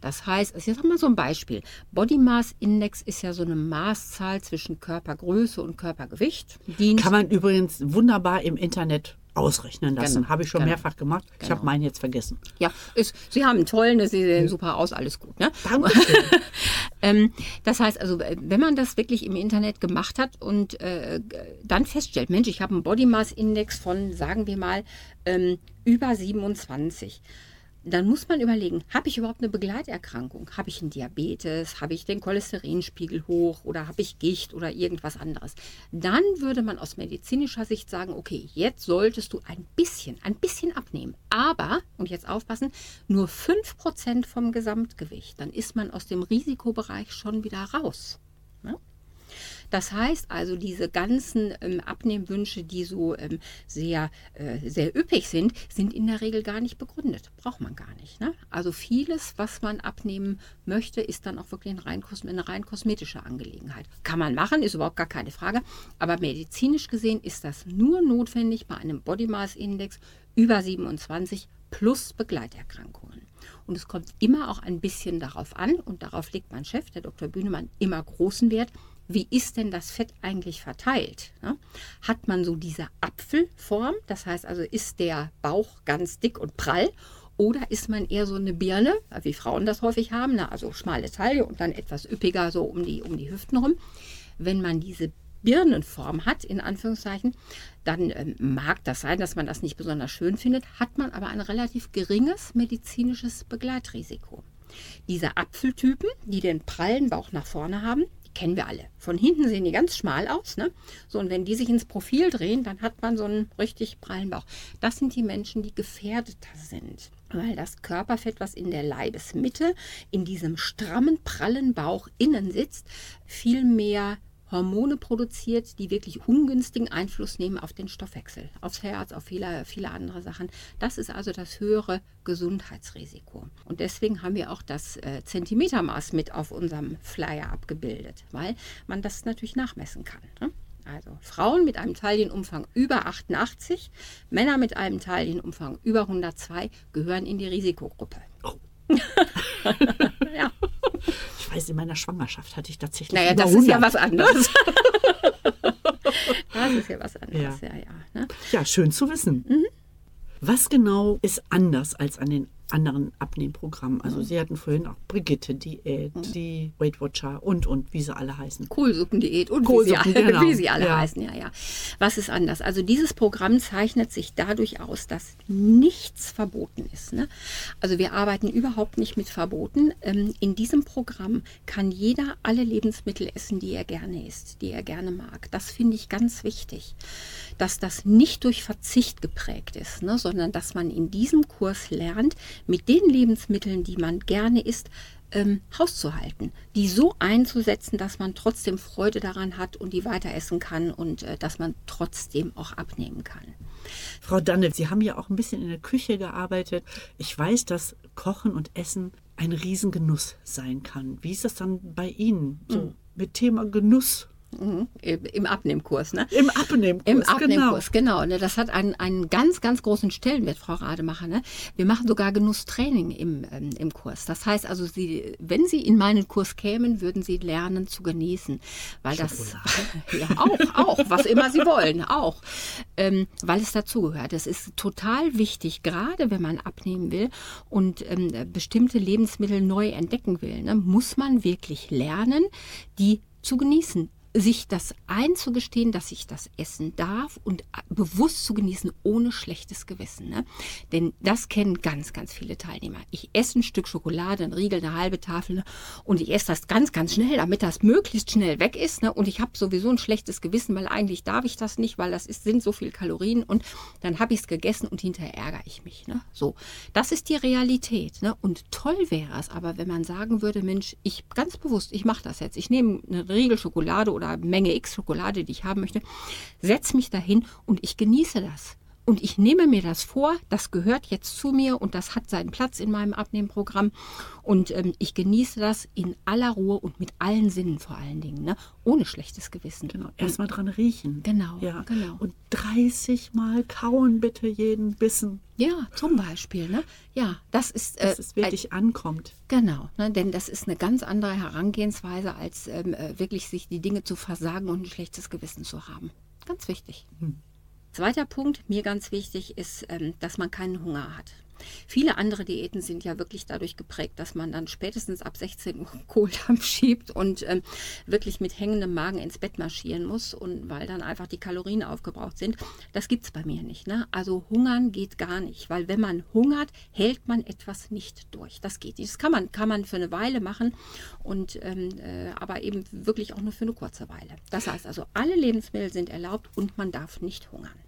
Das heißt, also jetzt haben wir so ein Beispiel. Body Mass Index ist ja so eine Maßzahl zwischen Körpergröße und Körpergewicht. Kann man übrigens wunderbar im Internet ausrechnen lassen. Genau, Habe ich schon genau, mehrfach gemacht. Ich genau. habe meinen jetzt vergessen. Ja, ist, Sie haben einen tollen, Sie sehen super aus, alles gut. Ne? Dankeschön. ähm, das heißt also, wenn man das wirklich im Internet gemacht hat und äh, dann feststellt, Mensch, ich habe einen Body Mass Index von, sagen wir mal, ähm, über 27. Dann muss man überlegen, habe ich überhaupt eine Begleiterkrankung? Habe ich einen Diabetes? Habe ich den Cholesterinspiegel hoch? Oder habe ich Gicht oder irgendwas anderes? Dann würde man aus medizinischer Sicht sagen, okay, jetzt solltest du ein bisschen, ein bisschen abnehmen. Aber, und jetzt aufpassen, nur 5% vom Gesamtgewicht. Dann ist man aus dem Risikobereich schon wieder raus. Das heißt also, diese ganzen ähm, Abnehmwünsche, die so ähm, sehr, äh, sehr üppig sind, sind in der Regel gar nicht begründet. Braucht man gar nicht. Ne? Also vieles, was man abnehmen möchte, ist dann auch wirklich ein rein, eine rein kosmetische Angelegenheit. Kann man machen, ist überhaupt gar keine Frage. Aber medizinisch gesehen ist das nur notwendig bei einem Body Mass Index über 27 plus Begleiterkrankungen. Und es kommt immer auch ein bisschen darauf an, und darauf legt mein Chef, der Dr. Bühnemann, immer großen Wert, wie ist denn das Fett eigentlich verteilt? Ne? Hat man so diese Apfelform, das heißt also, ist der Bauch ganz dick und prall oder ist man eher so eine Birne, wie Frauen das häufig haben, ne? also schmale Taille und dann etwas üppiger so um die, um die Hüften rum? Wenn man diese Birnenform hat, in Anführungszeichen, dann ähm, mag das sein, dass man das nicht besonders schön findet, hat man aber ein relativ geringes medizinisches Begleitrisiko. Diese Apfeltypen, die den prallen Bauch nach vorne haben, kennen wir alle. Von hinten sehen die ganz schmal aus. Ne? So, und wenn die sich ins Profil drehen, dann hat man so einen richtig prallen Bauch. Das sind die Menschen, die gefährdeter sind. Weil das Körperfett, was in der Leibesmitte, in diesem strammen, prallen Bauch innen sitzt, viel mehr Hormone produziert, die wirklich ungünstigen Einfluss nehmen auf den Stoffwechsel, aufs Herz, auf viele, viele andere Sachen. Das ist also das höhere Gesundheitsrisiko. Und deswegen haben wir auch das äh, Zentimetermaß mit auf unserem Flyer abgebildet, weil man das natürlich nachmessen kann. Ne? Also Frauen mit einem Taillenumfang über 88, Männer mit einem Taillenumfang über 102 gehören in die Risikogruppe. Ja. Ich weiß, in meiner Schwangerschaft hatte ich tatsächlich. Naja, das 100. ist ja was anderes. das ist ja was anderes, ja, ja. Ja, ne? ja schön zu wissen. Mhm. Was genau ist anders als an den anderen Abnehmprogrammen. Also mhm. Sie hatten vorhin auch Brigitte Diät, mhm. die Weight Watcher und und wie sie alle heißen. Kohlsuppendiät und Kohlsuppen, wie, sie, genau. wie sie alle ja. heißen, ja, ja. Was ist anders? Also dieses Programm zeichnet sich dadurch aus, dass nichts verboten ist. Ne? Also wir arbeiten überhaupt nicht mit Verboten. Ähm, in diesem Programm kann jeder alle Lebensmittel essen, die er gerne isst, die er gerne mag. Das finde ich ganz wichtig, dass das nicht durch Verzicht geprägt ist, ne? sondern dass man in diesem Kurs lernt, mit den Lebensmitteln, die man gerne isst, ähm, Haus zu halten, die so einzusetzen, dass man trotzdem Freude daran hat und die weiter essen kann und äh, dass man trotzdem auch abnehmen kann. Frau Danne, Sie haben ja auch ein bisschen in der Küche gearbeitet. Ich weiß, dass Kochen und Essen ein Riesengenuss sein kann. Wie ist das dann bei Ihnen? So mhm. mit Thema Genuss. Mhm. Im Abnehmkurs, ne? Im Abnehmkurs. Im Abnehmkurs, genau. genau. Ne? Das hat einen, einen ganz, ganz großen Stellenwert, Frau Rademacher. Ne? Wir machen sogar Genusstraining im, ähm, im Kurs. Das heißt also, Sie, wenn Sie in meinen Kurs kämen, würden Sie lernen zu genießen. Weil das, ja, auch, auch, was immer Sie wollen, auch. Ähm, weil es dazugehört. Es ist total wichtig, gerade wenn man abnehmen will und ähm, bestimmte Lebensmittel neu entdecken will, ne? muss man wirklich lernen, die zu genießen, sich das einzugestehen, dass ich das essen darf und bewusst zu genießen, ohne schlechtes Gewissen. Ne? Denn das kennen ganz, ganz viele Teilnehmer. Ich esse ein Stück Schokolade, ein Riegel, eine halbe Tafel ne? und ich esse das ganz, ganz schnell, damit das möglichst schnell weg ist. Ne? Und ich habe sowieso ein schlechtes Gewissen, weil eigentlich darf ich das nicht, weil das ist, sind so viele Kalorien und dann habe ich es gegessen und hinterher ärgere ich mich. Ne? So, das ist die Realität. Ne? Und toll wäre es aber, wenn man sagen würde, Mensch, ich ganz bewusst, ich mache das jetzt. Ich nehme eine Riegel Schokolade oder Menge X Schokolade, die ich haben möchte, setze mich dahin und ich genieße das. Und ich nehme mir das vor, das gehört jetzt zu mir und das hat seinen Platz in meinem Abnehmprogramm. Und ähm, ich genieße das in aller Ruhe und mit allen Sinnen vor allen Dingen, ne? ohne schlechtes Gewissen. Genau, erstmal dran riechen. Genau, ja. genau. Und 30 Mal kauen bitte jeden Bissen. Ja, zum Beispiel. Ne? Ja, das ist. Äh, Dass es wirklich ein, ankommt. Genau, ne? denn das ist eine ganz andere Herangehensweise, als ähm, äh, wirklich sich die Dinge zu versagen und ein schlechtes Gewissen zu haben. Ganz wichtig. Hm. Zweiter Punkt, mir ganz wichtig, ist, ähm, dass man keinen Hunger hat. Viele andere Diäten sind ja wirklich dadurch geprägt, dass man dann spätestens ab 16 Uhr Kohldampf schiebt und ähm, wirklich mit hängendem Magen ins Bett marschieren muss und weil dann einfach die Kalorien aufgebraucht sind. Das gibt es bei mir nicht. Ne? Also hungern geht gar nicht, weil wenn man hungert, hält man etwas nicht durch. Das geht nicht. Das kann man, kann man für eine Weile machen und ähm, äh, aber eben wirklich auch nur für eine kurze Weile. Das heißt also, alle Lebensmittel sind erlaubt und man darf nicht hungern.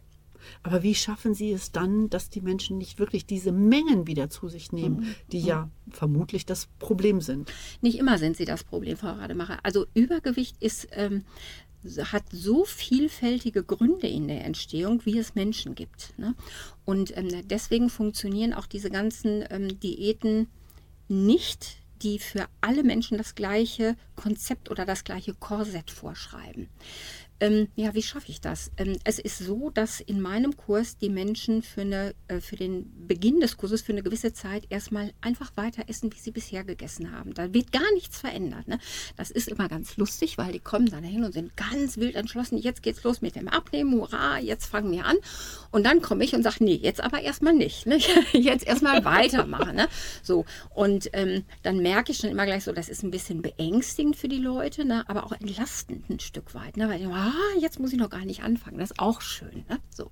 Aber wie schaffen Sie es dann, dass die Menschen nicht wirklich diese Mengen wieder zu sich nehmen, mhm. die ja vermutlich das Problem sind? Nicht immer sind sie das Problem, Frau Rademacher. Also Übergewicht ist ähm, hat so vielfältige Gründe in der Entstehung, wie es Menschen gibt. Ne? Und ähm, deswegen funktionieren auch diese ganzen ähm, Diäten nicht die für alle Menschen das gleiche Konzept oder das gleiche Korsett vorschreiben. Ähm, ja, wie schaffe ich das? Ähm, es ist so, dass in meinem Kurs die Menschen für, eine, äh, für den Beginn des Kurses für eine gewisse Zeit erstmal einfach weiter essen, wie sie bisher gegessen haben. Da wird gar nichts verändert. Ne? Das ist immer ganz lustig, weil die kommen dann hin und sind ganz wild entschlossen. Jetzt geht's los mit dem Abnehmen. Hurra, jetzt fangen wir an. Und dann komme ich und sage, nee, jetzt aber erstmal nicht. Ne? Jetzt erstmal weitermachen. Ne? So, und ähm, dann merke ich schon immer gleich so, das ist ein bisschen beängstigend für die Leute, ne? aber auch entlastend ein Stück weit. Ne? Weil die, ah, jetzt muss ich noch gar nicht anfangen. Das ist auch schön. Ne? So.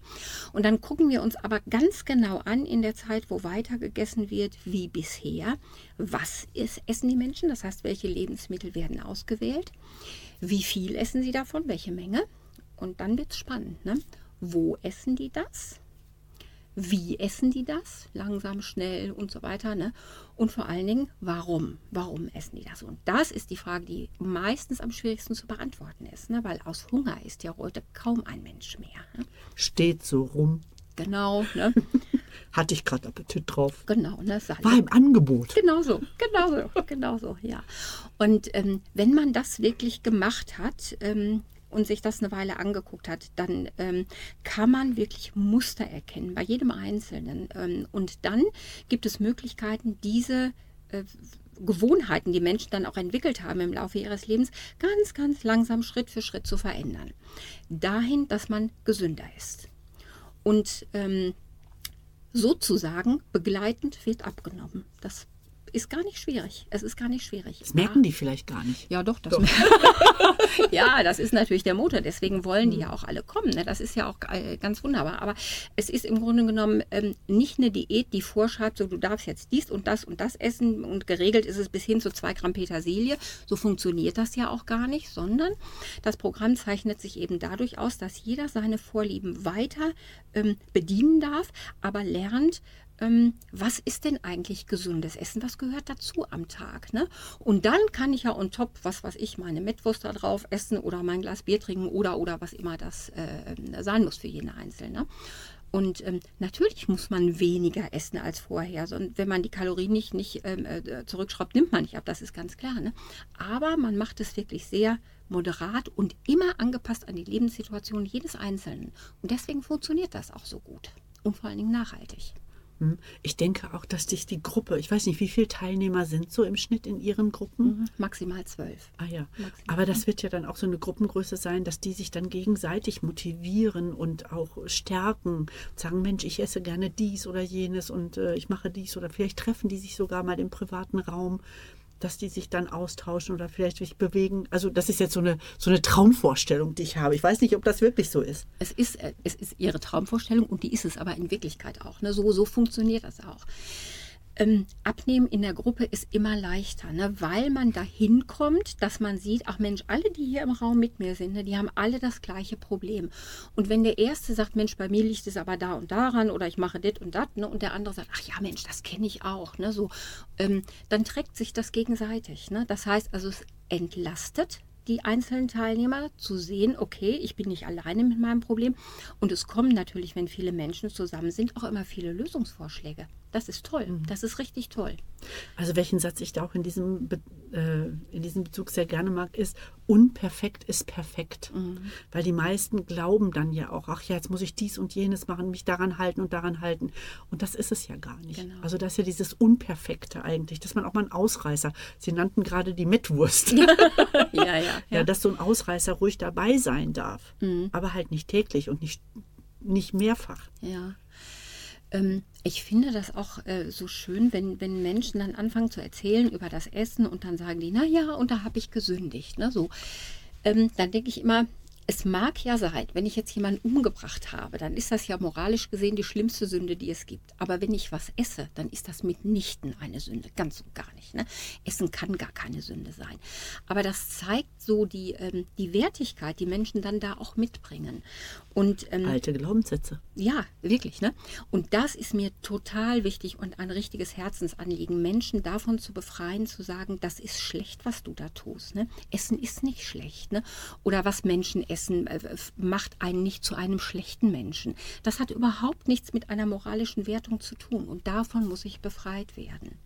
Und dann gucken wir uns aber ganz genau an in der Zeit, wo weiter gegessen wird, wie bisher. Was ist, essen die Menschen? Das heißt, welche Lebensmittel werden ausgewählt? Wie viel essen sie davon? Welche Menge? Und dann wird es spannend. Ne? Wo essen die das? Wie essen die das? Langsam, schnell und so weiter. Ne? Und vor allen Dingen, warum? Warum essen die das? Und das ist die Frage, die meistens am schwierigsten zu beantworten ist, ne? weil aus Hunger ist ja heute kaum ein Mensch mehr. Ne? Steht so rum. Genau. Ne? Hatte ich gerade Appetit drauf. Genau. Ne? War im Angebot. Genau so, genau so, genau so, ja. Und ähm, wenn man das wirklich gemacht hat, ähm, und sich das eine Weile angeguckt hat, dann ähm, kann man wirklich Muster erkennen bei jedem Einzelnen. Ähm, und dann gibt es Möglichkeiten, diese äh, Gewohnheiten, die Menschen dann auch entwickelt haben im Laufe ihres Lebens, ganz, ganz langsam Schritt für Schritt zu verändern. Dahin, dass man gesünder ist. Und ähm, sozusagen begleitend wird abgenommen. Das ist gar nicht schwierig. Es ist gar nicht schwierig. Das merken die vielleicht gar nicht. Ja, doch. Das doch. ja, das ist natürlich der Motor. Deswegen wollen die hm. ja auch alle kommen. Ne? Das ist ja auch äh, ganz wunderbar. Aber es ist im Grunde genommen ähm, nicht eine Diät, die vorschreibt, so du darfst jetzt dies und das und das essen und geregelt ist es bis hin zu zwei Gramm Petersilie. So funktioniert das ja auch gar nicht, sondern das Programm zeichnet sich eben dadurch aus, dass jeder seine Vorlieben weiter ähm, bedienen darf, aber lernt, ähm, was ist denn eigentlich gesundes Essen? Was gehört dazu am Tag? Ne? Und dann kann ich ja on top, was weiß ich, meine Mettwurst da drauf essen oder mein Glas Bier trinken oder, oder was immer das äh, sein muss für jeden Einzelne. Und ähm, natürlich muss man weniger essen als vorher. Und wenn man die Kalorien nicht, nicht ähm, äh, zurückschraubt, nimmt man nicht ab. Das ist ganz klar. Ne? Aber man macht es wirklich sehr moderat und immer angepasst an die Lebenssituation jedes Einzelnen. Und deswegen funktioniert das auch so gut und vor allen Dingen nachhaltig. Ich denke auch, dass dich die Gruppe, ich weiß nicht, wie viele Teilnehmer sind so im Schnitt in ihren Gruppen? Mhm. Maximal zwölf. Ah ja. Maximal. Aber das wird ja dann auch so eine Gruppengröße sein, dass die sich dann gegenseitig motivieren und auch stärken. Sagen, Mensch, ich esse gerne dies oder jenes und äh, ich mache dies oder vielleicht treffen die sich sogar mal im privaten Raum dass die sich dann austauschen oder vielleicht sich bewegen. Also das ist jetzt so eine, so eine Traumvorstellung, die ich habe. Ich weiß nicht, ob das wirklich so ist. Es ist, äh, es ist ihre Traumvorstellung und die ist es aber in Wirklichkeit auch. Ne? So, so funktioniert das auch ähm, Abnehmen in der Gruppe ist immer leichter, ne? weil man dahin kommt, dass man sieht, ach Mensch, alle, die hier im Raum mit mir sind, ne, die haben alle das gleiche Problem. Und wenn der Erste sagt, Mensch, bei mir liegt es aber da und daran oder ich mache das und das, ne, und der andere sagt, ach ja, Mensch, das kenne ich auch, ne, so, ähm, dann trägt sich das gegenseitig. Ne? Das heißt also, es entlastet die einzelnen Teilnehmer zu sehen, okay, ich bin nicht alleine mit meinem Problem. Und es kommen natürlich, wenn viele Menschen zusammen sind, auch immer viele Lösungsvorschläge. Das ist toll. Mhm. Das ist richtig toll. Also welchen Satz ich da auch in diesem, äh, in diesem Bezug sehr gerne mag, ist, unperfekt ist perfekt. Mhm. Weil die meisten glauben dann ja auch, ach ja, jetzt muss ich dies und jenes machen, mich daran halten und daran halten. Und das ist es ja gar nicht. Genau. Also das ist ja dieses Unperfekte eigentlich, dass man auch mal einen Ausreißer, Sie nannten gerade die Mettwurst. ja, ja, ja. ja, dass so ein Ausreißer ruhig dabei sein darf. Mhm. Aber halt nicht täglich und nicht, nicht mehrfach. Ja. Ähm, ich finde das auch äh, so schön, wenn, wenn Menschen dann anfangen zu erzählen über das Essen und dann sagen die, na ja, und da habe ich gesündigt. Ne, so. Ähm, dann denke ich immer, es mag ja sein, wenn ich jetzt jemanden umgebracht habe, dann ist das ja moralisch gesehen die schlimmste Sünde, die es gibt. Aber wenn ich was esse, dann ist das mitnichten eine Sünde. Ganz und gar nicht. Ne? Essen kann gar keine Sünde sein. Aber das zeigt so die, ähm, die Wertigkeit, die Menschen dann da auch mitbringen. Und, ähm, Alte Glaubenssätze. Ja, wirklich. Ne? Und das ist mir total wichtig und ein richtiges Herzensanliegen, Menschen davon zu befreien, zu sagen, das ist schlecht, was du da tust. Ne? Essen ist nicht schlecht. Ne? Oder was Menschen essen Essen äh, macht einen nicht zu einem schlechten Menschen. Das hat überhaupt nichts mit einer moralischen Wertung zu tun und davon muss ich befreit werden.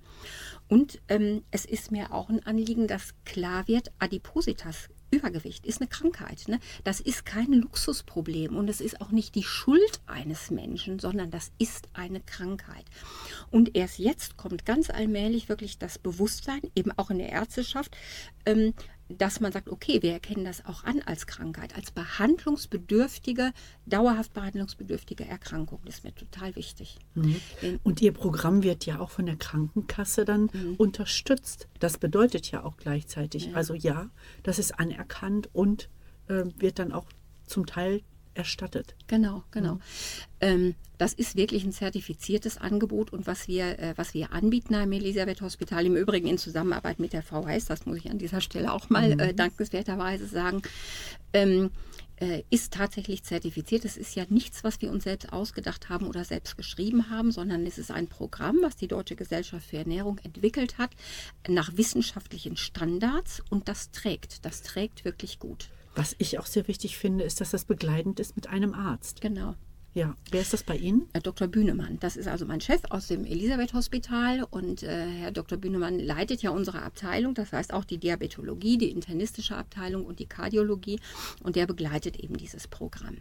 Und ähm, es ist mir auch ein Anliegen, dass klar wird, Adipositas Übergewicht ist eine Krankheit. Ne? Das ist kein Luxusproblem und es ist auch nicht die Schuld eines Menschen, sondern das ist eine Krankheit. Und erst jetzt kommt ganz allmählich wirklich das Bewusstsein, eben auch in der Ärzteschaft, ähm, dass man sagt, okay, wir erkennen das auch an als Krankheit, als behandlungsbedürftige, dauerhaft behandlungsbedürftige Erkrankung. Das ist mir total wichtig. Mhm. Und Ihr Programm wird ja auch von der Krankenkasse dann mhm. unterstützt. Das bedeutet ja auch gleichzeitig, ja. also ja, das ist anerkannt und äh, wird dann auch zum Teil erstattet. Genau, genau. Mhm. Ähm, das ist wirklich ein zertifiziertes Angebot und was wir, äh, was wir anbieten am Elisabeth Hospital, im Übrigen in Zusammenarbeit mit der VHS, das muss ich an dieser Stelle auch mal mhm. äh, dankenswerterweise sagen, ähm, äh, ist tatsächlich zertifiziert. Es ist ja nichts, was wir uns selbst ausgedacht haben oder selbst geschrieben haben, sondern es ist ein Programm, was die Deutsche Gesellschaft für Ernährung entwickelt hat, nach wissenschaftlichen Standards und das trägt. Das trägt wirklich gut. Was ich auch sehr wichtig finde, ist, dass das begleitend ist mit einem Arzt. Genau. Ja, wer ist das bei Ihnen? Herr Dr. Bühnemann. Das ist also mein Chef aus dem Elisabeth-Hospital und äh, Herr Dr. Bühnemann leitet ja unsere Abteilung, das heißt auch die Diabetologie, die internistische Abteilung und die Kardiologie und der begleitet eben dieses Programm.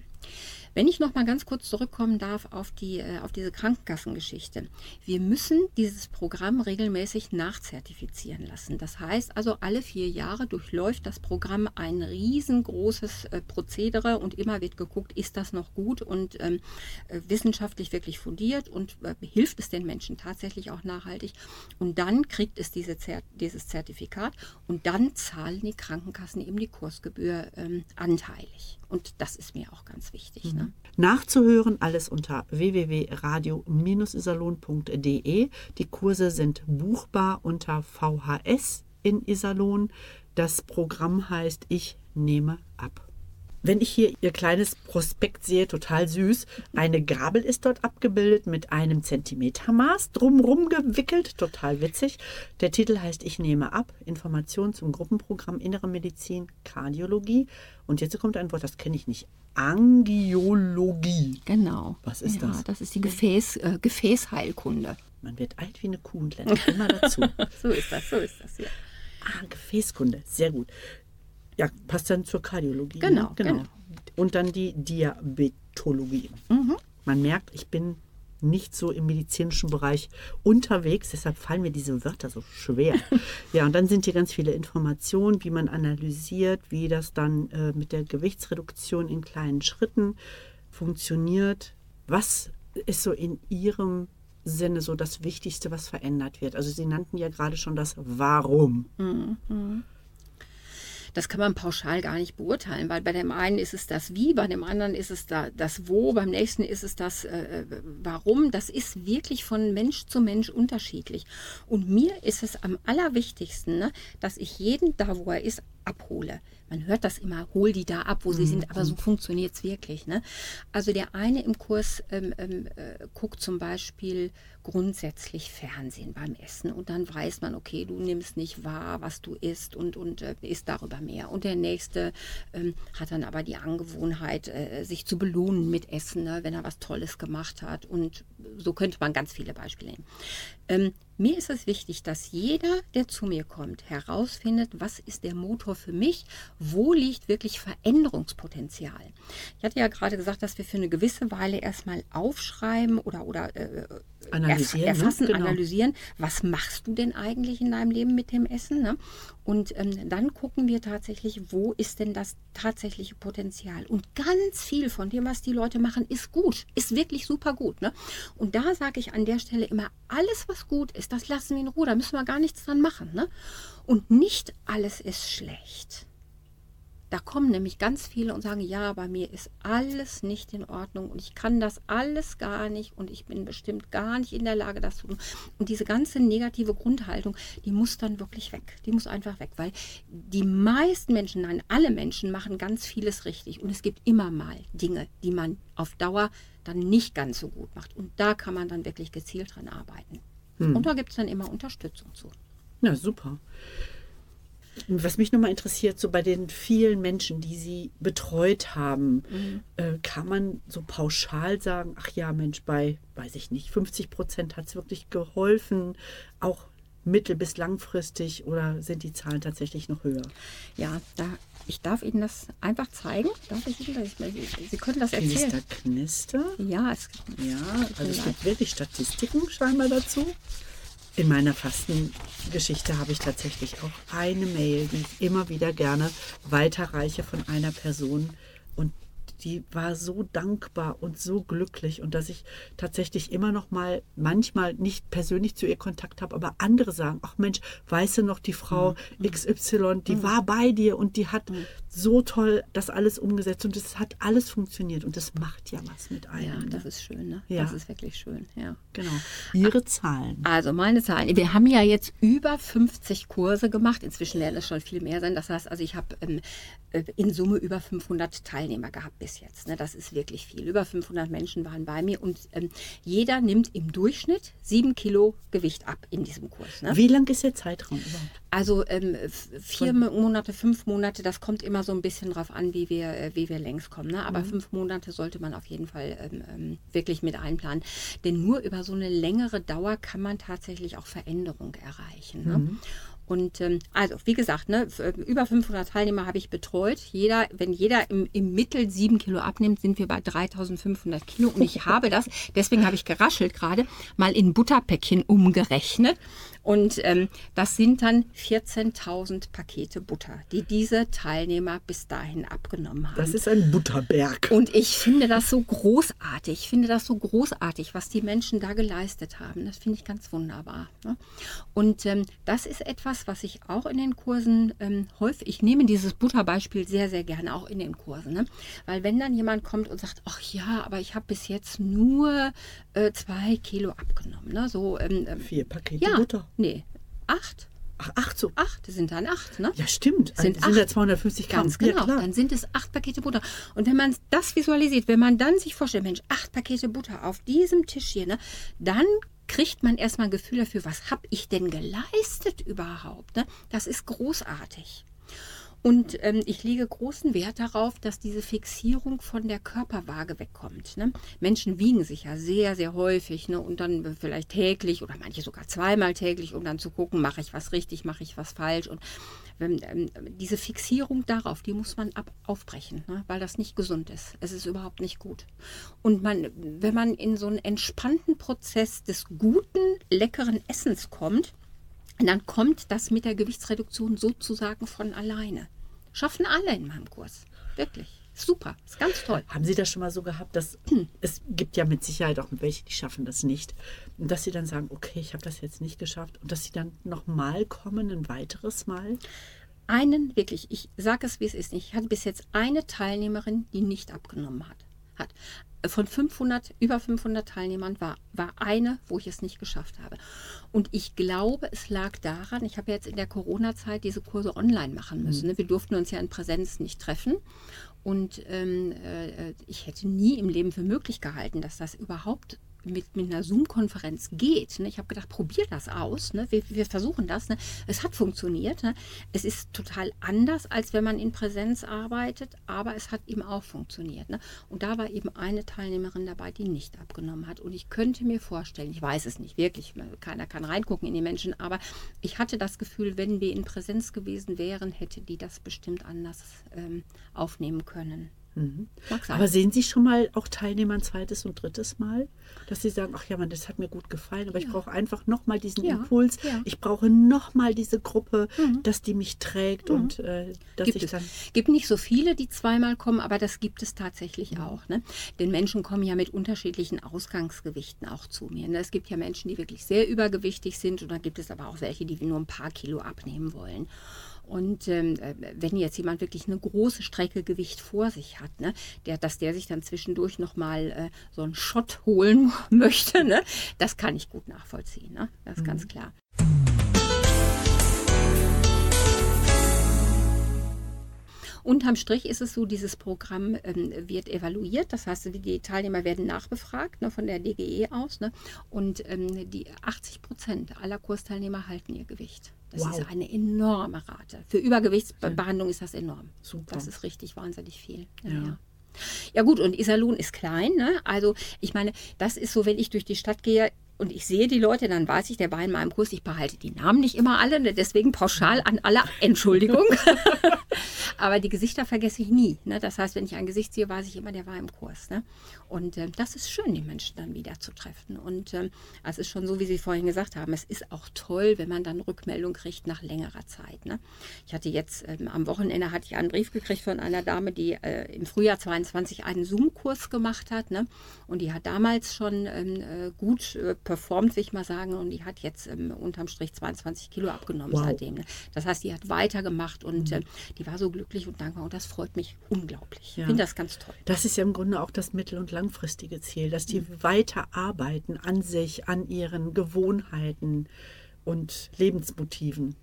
Wenn ich noch mal ganz kurz zurückkommen darf auf, die, äh, auf diese Krankenkassengeschichte. Wir müssen dieses Programm regelmäßig nachzertifizieren lassen. Das heißt also, alle vier Jahre durchläuft das Programm ein riesengroßes äh, Prozedere und immer wird geguckt, ist das noch gut und ähm, äh, wissenschaftlich wirklich fundiert und äh, hilft es den Menschen tatsächlich auch nachhaltig. Und dann kriegt es diese Zert dieses Zertifikat und dann zahlen die Krankenkassen eben die Kursgebühr ähm, anteilig. Und das ist mir auch ganz wichtig. Mhm. Ne? Nachzuhören alles unter www.radio-isalon.de. Die Kurse sind buchbar unter VHS in Isalon. Das Programm heißt Ich nehme ab. Wenn ich hier Ihr kleines Prospekt sehe, total süß, eine Gabel ist dort abgebildet mit einem Zentimetermaß drumrum gewickelt, total witzig. Der Titel heißt Ich nehme ab, Informationen zum Gruppenprogramm Innere Medizin, Kardiologie. Und jetzt kommt ein Wort, das kenne ich nicht. Angiologie. Genau. Was ist ja, das? Das ist die Gefäß, äh, Gefäßheilkunde. Man wird alt wie eine Kuh und lernt immer dazu. so ist das, so ist das, ja. Ah, Gefäßkunde, sehr gut. Ja, passt dann zur Kardiologie. Genau, ne? genau. genau. Und dann die Diabetologie. Mhm. Man merkt, ich bin nicht so im medizinischen Bereich unterwegs, deshalb fallen mir diese Wörter so schwer. ja, und dann sind hier ganz viele Informationen, wie man analysiert, wie das dann äh, mit der Gewichtsreduktion in kleinen Schritten funktioniert. Was ist so in Ihrem Sinne so das Wichtigste, was verändert wird? Also Sie nannten ja gerade schon das Warum. Mhm das kann man pauschal gar nicht beurteilen, weil bei dem einen ist es das Wie, bei dem anderen ist es da, das Wo, beim nächsten ist es das äh, Warum. Das ist wirklich von Mensch zu Mensch unterschiedlich. Und mir ist es am allerwichtigsten, ne, dass ich jeden da, wo er ist, abhole. Man hört das immer, hol die da ab, wo sie mhm. sind, aber so funktioniert es wirklich. Ne? Also der eine im Kurs ähm, ähm, äh, guckt zum Beispiel grundsätzlich Fernsehen beim Essen und dann weiß man, okay, du nimmst nicht wahr, was du isst und, und äh, isst darüber mehr. Und der nächste ähm, hat dann aber die Angewohnheit, äh, sich zu belohnen mit Essen, ne, wenn er was Tolles gemacht hat. Und so könnte man ganz viele Beispiele nehmen. Ähm, mir ist es wichtig, dass jeder, der zu mir kommt, herausfindet, was ist der Motor für mich, wo liegt wirklich Veränderungspotenzial. Ich hatte ja gerade gesagt, dass wir für eine gewisse Weile erstmal aufschreiben oder, oder äh, analysieren, erfassen, ne? genau. analysieren, was machst du denn eigentlich in deinem Leben mit dem Essen? Ne? Und ähm, dann gucken wir tatsächlich, wo ist denn das tatsächliche Potenzial? Und ganz viel von dem, was die Leute machen, ist gut, ist wirklich super gut. Ne? Und da sage ich an der Stelle immer, alles, was gut ist, das lassen wir in Ruhe, da müssen wir gar nichts dran machen. Ne? Und nicht alles ist schlecht. Da kommen nämlich ganz viele und sagen, ja, bei mir ist alles nicht in Ordnung und ich kann das alles gar nicht und ich bin bestimmt gar nicht in der Lage, das zu tun. Und diese ganze negative Grundhaltung, die muss dann wirklich weg. Die muss einfach weg, weil die meisten Menschen, nein, alle Menschen machen ganz vieles richtig und es gibt immer mal Dinge, die man auf Dauer dann nicht ganz so gut macht. Und da kann man dann wirklich gezielt dran arbeiten. Hm. Und da gibt es dann immer Unterstützung zu. Na, super. Was mich nochmal interessiert, so bei den vielen Menschen, die Sie betreut haben, mhm. äh, kann man so pauschal sagen, ach ja, Mensch, bei, weiß ich nicht, 50 Prozent hat es wirklich geholfen. Auch mittel- bis langfristig oder sind die Zahlen tatsächlich noch höher? Ja, da, ich darf Ihnen das einfach zeigen. Darf ich Ihnen das? Sie, Sie können das erzählen. Knister, Knister. Ja, es, Ja, also es gibt wirklich Statistiken scheinbar dazu. In meiner Fastengeschichte habe ich tatsächlich auch eine Mail, die ich immer wieder gerne weiterreiche von einer Person. Und die war so dankbar und so glücklich und dass ich tatsächlich immer noch mal manchmal nicht persönlich zu ihr Kontakt habe, aber andere sagen, ach Mensch, weißt du noch, die Frau XY, die war bei dir und die hat so toll das alles umgesetzt und es hat alles funktioniert und das macht ja was mit einem. ja, ne? das ist schön. Ne? Ja. Das ist wirklich schön. Ja. Genau. Ihre Zahlen. Also meine Zahlen. Wir haben ja jetzt über 50 Kurse gemacht. Inzwischen werden es schon viel mehr sein. Das heißt, also ich habe ähm, äh, in Summe über 500 Teilnehmer gehabt bis jetzt. Ne? Das ist wirklich viel. Über 500 Menschen waren bei mir und ähm, jeder nimmt im Durchschnitt sieben Kilo Gewicht ab in diesem Kurs. Ne? Wie lang ist der Zeitraum überhaupt? Also ähm, vier Monate, fünf Monate, das kommt immer so ein bisschen drauf an, wie wir, äh, wie wir längs kommen. Ne? Aber fünf Monate sollte man auf jeden Fall ähm, ähm, wirklich mit einplanen. Denn nur über so eine längere Dauer kann man tatsächlich auch Veränderung erreichen. Ne? Und ähm, also, wie gesagt, ne, äh, über 500 Teilnehmer habe ich betreut. Jeder, wenn jeder im, im Mittel sieben Kilo abnimmt, sind wir bei 3500 Kilo. Und ich habe das, deswegen habe ich geraschelt gerade, mal in Butterpäckchen umgerechnet. Und ähm, das sind dann 14.000 Pakete Butter, die diese Teilnehmer bis dahin abgenommen haben. Das ist ein Butterberg. Und ich finde das so großartig. Ich finde das so großartig, was die Menschen da geleistet haben. Das finde ich ganz wunderbar. Ne? Und ähm, das ist etwas, was ich auch in den Kursen ähm, häufig, ich nehme dieses Butterbeispiel sehr, sehr gerne auch in den Kursen. Ne? Weil wenn dann jemand kommt und sagt, ach ja, aber ich habe bis jetzt nur äh, zwei Kilo abgenommen. Ne? So, ähm, ähm, Vier Pakete ja, Butter. Nee, acht. Ach, acht so. Acht sind dann acht, ne? Ja, stimmt. Sind Sind, ja acht. 250 Gramm. Ganz genau. Ja, dann sind es acht Pakete Butter. Und wenn man das visualisiert, wenn man dann sich vorstellt, Mensch, acht Pakete Butter auf diesem Tisch hier, ne, dann kriegt man erstmal ein Gefühl dafür, was habe ich denn geleistet überhaupt? Ne? Das ist großartig. Und ähm, ich lege großen Wert darauf, dass diese Fixierung von der Körperwaage wegkommt. Ne? Menschen wiegen sich ja sehr, sehr häufig ne? und dann vielleicht täglich oder manche sogar zweimal täglich, um dann zu gucken, mache ich was richtig, mache ich was falsch. Und ähm, ähm, diese Fixierung darauf, die muss man ab aufbrechen, ne? weil das nicht gesund ist. Es ist überhaupt nicht gut. Und man, wenn man in so einen entspannten Prozess des guten, leckeren Essens kommt, dann kommt das mit der Gewichtsreduktion sozusagen von alleine. Schaffen alle in meinem Kurs. Wirklich. Super. Ist ganz toll. Haben Sie das schon mal so gehabt, dass es gibt ja mit Sicherheit auch welche, die schaffen das nicht. Und dass sie dann sagen, okay, ich habe das jetzt nicht geschafft. Und dass sie dann nochmal kommen, ein weiteres Mal. Einen, wirklich, ich sage es, wie es ist. Ich hatte bis jetzt eine Teilnehmerin, die nicht abgenommen hat. hat. Von 500, über 500 Teilnehmern war, war eine, wo ich es nicht geschafft habe. Und ich glaube, es lag daran, ich habe jetzt in der Corona-Zeit diese Kurse online machen müssen. ne? Wir durften uns ja in Präsenz nicht treffen. Und ähm, äh, ich hätte nie im Leben für möglich gehalten, dass das überhaupt mit, mit einer Zoom-Konferenz geht. Ne? Ich habe gedacht, probier das aus. Ne? Wir, wir versuchen das. Ne? Es hat funktioniert. Ne? Es ist total anders, als wenn man in Präsenz arbeitet, aber es hat eben auch funktioniert. Ne? Und da war eben eine Teilnehmerin dabei, die nicht abgenommen hat. Und ich könnte mir vorstellen, ich weiß es nicht wirklich, keiner kann reingucken in die Menschen, aber ich hatte das Gefühl, wenn wir in Präsenz gewesen wären, hätte die das bestimmt anders ähm, aufnehmen können. Sein. Aber sehen Sie schon mal auch Teilnehmer ein zweites und drittes Mal, dass Sie sagen, ach ja, Mann, das hat mir gut gefallen, aber ich brauche einfach nochmal diesen Ja, Impuls. ja. Mhm. Ich brauche nochmal diese Gruppe, dass die mich trägt und äh, dass gibt ich es. dann. gibt nicht so viele, die zweimal kommen, aber das gibt es tatsächlich auch. Ne? Denn Menschen kommen ja mit unterschiedlichen Ausgangsgewichten auch zu mir. Ne? Es gibt ja Menschen, die wirklich sehr übergewichtig sind und dann gibt es aber auch welche, die nur ein paar Kilo abnehmen wollen. Und ähm, äh, wenn jetzt jemand wirklich eine große Strecke Gewicht vor sich hat, ne, der, dass der sich dann zwischendurch nochmal äh, so einen Shot holen möchte, ne, das kann ich gut nachvollziehen. Ne? Das ist ganz klar. Unterm Strich ist es so, dieses Programm ähm, wird evaluiert. Das heißt, die Teilnehmer werden nachbefragt ne, von der DGE aus. Ne, und ähm, die 80 Prozent aller Kursteilnehmer halten ihr Gewicht. Das Wow. ist eine enorme Rate. Für Übergewichtsbehandlung ist das enorm. Super. Das ist richtig wahnsinnig viel. Ja, Ja. ja. Gut, und Iserlohn ist klein. Ne? Also ich meine, das ist so, wenn ich durch die Stadt gehe und ich sehe die Leute, dann weiß ich, der war in meinem Kurs, ich behalte die Namen nicht immer alle, ne, deswegen pauschal an alle Entschuldigung. Aber die Gesichter vergesse ich nie. Ne? Das heißt, wenn ich ein Gesicht sehe, weiß ich immer, der war im Kurs. Ne? Und äh, das ist schön, die Menschen dann wieder zu treffen. Und ähm, es ist schon so, wie Sie vorhin gesagt haben, es ist auch toll, wenn man dann Rückmeldung kriegt nach längerer Zeit. Ne? Ich hatte jetzt ähm, am Wochenende hatte ich einen Brief gekriegt von einer Dame, die äh, im Frühjahr 22 einen Zoom-Kurs gemacht hat. Ne? Und die hat damals schon ähm, äh, gut äh, performt, will ich mal sagen. Und die hat jetzt ähm, unterm Strich 22 Kilo abgenommen wow. seitdem. Ne? Das heißt, die hat weitergemacht und mhm. Äh, die war so glücklich und dankbar. Und das freut mich unglaublich. Ja. Ich finde das ganz toll. Das ist ja im Grunde auch das mittel- und langfristige Ziel, dass die mhm. weiter arbeiten an sich, an ihren Gewohnheiten und Lebensmotiven.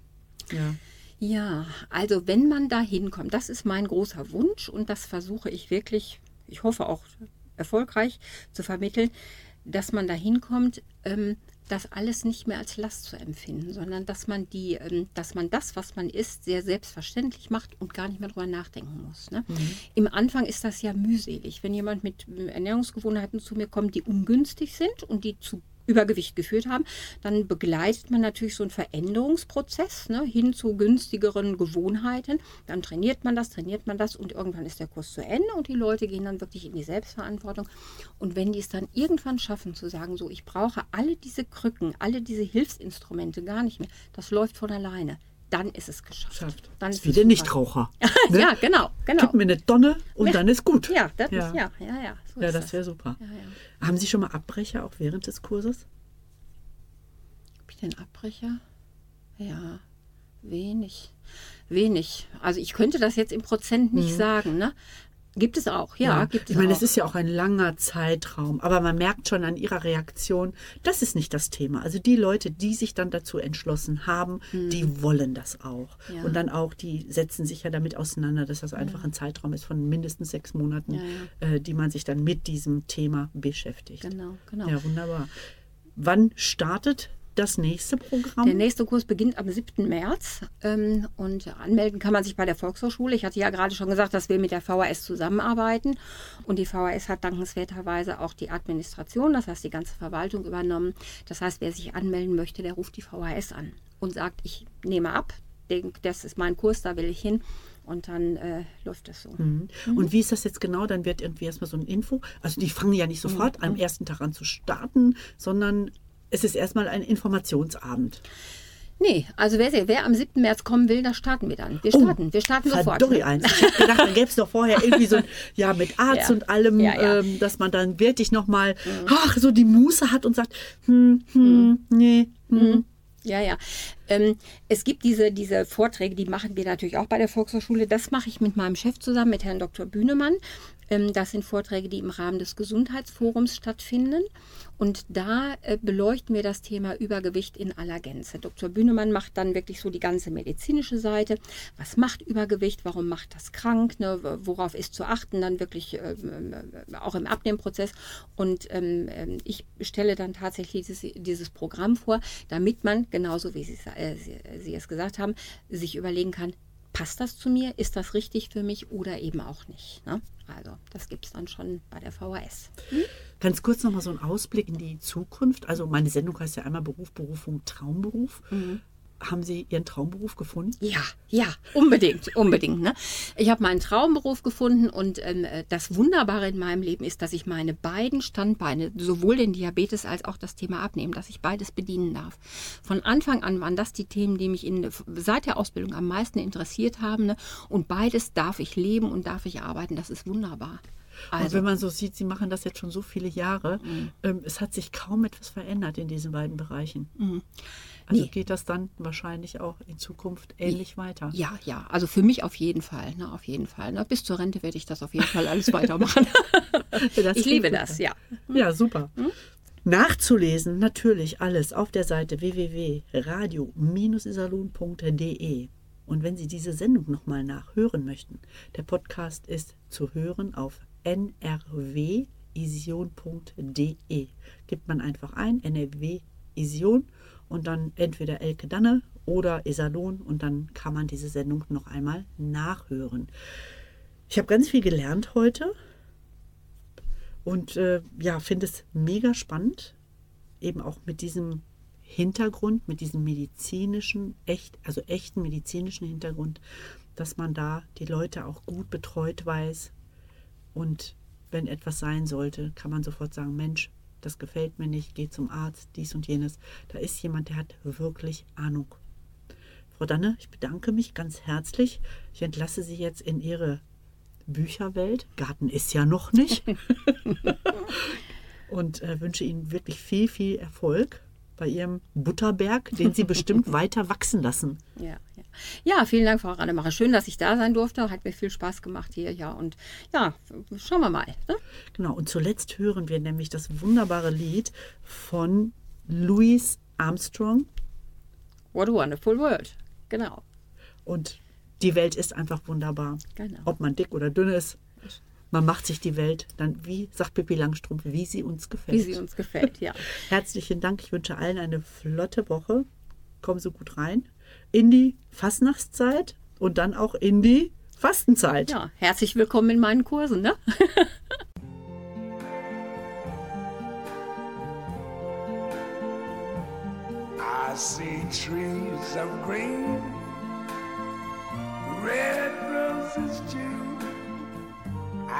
Ja. Ja, also wenn man da hinkommt, das ist mein großer Wunsch und das versuche ich wirklich, ich hoffe auch erfolgreich zu vermitteln, dass man da hinkommt, ähm, das alles nicht mehr als Last zu empfinden, sondern dass man die, ähm, dass man das, was man isst, sehr selbstverständlich macht und gar nicht mehr drüber nachdenken muss. Ne? Mhm. Im Anfang ist das ja mühselig, wenn jemand mit Ernährungsgewohnheiten zu mir kommt, die ungünstig sind und die zu Übergewicht geführt haben, dann begleitet man natürlich so einen Veränderungsprozess ne, hin zu günstigeren Gewohnheiten. Dann trainiert man das, trainiert man das und irgendwann ist der Kurs zu Ende und die Leute gehen dann wirklich in die Selbstverantwortung. Und wenn die es dann irgendwann schaffen zu sagen, so ich brauche alle diese Krücken, alle diese Hilfsinstrumente gar nicht mehr, das läuft von alleine dann ist es geschafft. Schafft. Dann ist wie der Nichtraucher. ne? Ja, genau, genau. Gib mir eine Tonne und ja. dann ist gut. Ja, das ja. Ist, ja, ja, ja. So ja, das wäre super. Ja. Haben Sie schon mal Abbrecher auch während des Kurses? Habe ich den Abbrecher? Ja, wenig. Wenig. Also ich könnte das jetzt im Prozent nicht mhm. sagen, ne? Gibt es auch, ja, ja. gibt es Ich meine, es ist ja auch ein langer Zeitraum, aber man merkt schon an ihrer Reaktion, das ist nicht das Thema. Also die Leute, die sich dann dazu entschlossen haben, hm. die wollen das auch. Ja. Und dann auch, die setzen sich ja damit auseinander, dass das einfach ja. ein Zeitraum ist von mindestens sechs Monaten, äh, die man sich dann mit diesem Thema beschäftigt. Genau, genau. Ja, wunderbar. Wann startet das nächste Programm? Der nächste Kurs beginnt am 7. März ähm, und anmelden kann man sich bei der Volkshochschule. Ich hatte ja gerade schon gesagt, dass wir mit der VHS zusammenarbeiten und die VHS hat dankenswerterweise auch die Administration, das heißt die ganze Verwaltung übernommen. Das heißt, wer sich anmelden möchte, der ruft die VHS an und sagt, ich nehme ab, das ist mein Kurs, da will ich hin und dann äh, läuft das so. Mhm. Mhm. Und wie ist das jetzt genau? Dann wird irgendwie erstmal so ein Info. Also die fangen ja nicht sofort mhm. am ersten Tag an zu starten, sondern es ist erstmal ein Informationsabend. Nee, also wer, wer am 7. März kommen will, da starten wir dann. Wir oh, starten, oh, wir starten sofort. Eins. Ich habe gedacht, da gäbe es doch vorher irgendwie so ein, ja, mit Arzt ja. und allem, ja, ja. Ähm, dass man dann wirklich nochmal, mhm. ach, so die Muße hat und sagt, hm, hm, mhm. nee, hm. Mhm. Ja, ja. Ähm, es gibt diese, diese Vorträge, die machen wir natürlich auch bei der Volkshochschule. Das mache ich mit meinem Chef zusammen, mit Herrn Dr. Bühnemann. Ähm, das sind Vorträge, die im Rahmen des Gesundheitsforums stattfinden. Und da äh, beleuchten wir das Thema Übergewicht in aller Gänze. Dr. Bühnemann macht dann wirklich so die ganze medizinische Seite. Was macht Übergewicht? Warum macht das krank? Ne? Worauf ist zu achten? Dann wirklich äh, äh, auch im Abnehmprozess. Und ähm, ähm, ich stelle dann tatsächlich dieses, dieses, Programm vor, damit man, genauso wie Sie, äh, Sie, Sie es gesagt haben, sich überlegen kann, passt das zu mir? Ist das richtig für mich oder eben auch nicht? Ne? Also das gibt es dann schon bei der VHS. Hm? Ganz kurz nochmal so ein Ausblick in die Zukunft. Also meine Sendung heißt ja einmal Beruf, Berufung, Traumberuf. Mhm haben Sie Ihren Traumberuf gefunden? Ja, ja, unbedingt, unbedingt. Ne? Ich habe meinen Traumberuf gefunden und ähm, das Wunderbare in meinem Leben ist, dass ich meine beiden Standbeine, sowohl den Diabetes als auch das Thema Abnehmen, dass ich beides bedienen darf. Von Anfang an waren das die Themen, die mich in, seit der Ausbildung am meisten interessiert haben. Ne? Und beides darf ich leben und darf ich arbeiten. Das ist wunderbar. Also. Und wenn man so sieht, Sie machen das jetzt schon so viele Jahre, mhm. ähm, es hat sich kaum etwas verändert in diesen beiden Bereichen. Mhm. Also nee. geht das dann wahrscheinlich auch in Zukunft ähnlich nee. weiter? Ja, ja. Also für mich auf jeden Fall. Ne, auf jeden Fall. Ne. Bis zur Rente werde ich das auf jeden Fall alles weitermachen. ich liebe das, ja. Ja, super. Hm? Nachzulesen natürlich alles auf der Seite www.radio-isalon.de. Und wenn Sie diese Sendung nochmal nachhören möchten, der Podcast ist zu hören auf nrwision.de. Gibt man einfach ein, NRW Ision und dann entweder Elke Danne oder Iserlohn und dann kann man diese Sendung noch einmal nachhören. Ich habe ganz viel gelernt heute und äh, ja, finde es mega spannend. eben auch mit diesem Hintergrund, mit diesem medizinischen, echt, also echten medizinischen Hintergrund, dass man da die Leute auch gut betreut weiß. Und wenn etwas sein sollte, kann man sofort sagen, Mensch, das gefällt mir nicht, geh zum Arzt, dies und jenes. Da ist jemand, der hat wirklich Ahnung. Frau Danne, ich bedanke mich ganz herzlich. Ich entlasse Sie jetzt in Ihre Bücherwelt. Garten ist ja noch nicht. und äh, wünsche Ihnen wirklich viel, viel Erfolg bei Ihrem Butterberg, den Sie bestimmt weiter wachsen lassen. Ja, ja. ja, vielen Dank, Frau Rademacher. Schön, dass ich da sein durfte. Hat mir viel Spaß gemacht hier. Ja, und ja, schauen wir mal. Ne? Genau, und zuletzt hören wir nämlich das wunderbare Lied von Louis Armstrong. What a Wonderful World. Genau. Und die Welt ist einfach wunderbar. Genau. Ob man dick oder dünn ist, man macht sich die Welt dann, wie sagt Pippi Langstrumpf, wie sie uns gefällt. Wie sie uns gefällt, ja. Herzlichen Dank. Ich wünsche allen eine flotte Woche. Kommen Sie gut rein in die Fastnachtszeit und dann auch in die Fastenzeit. Ja, herzlich willkommen in meinen Kursen. Ne? I see trees of green, red roses too.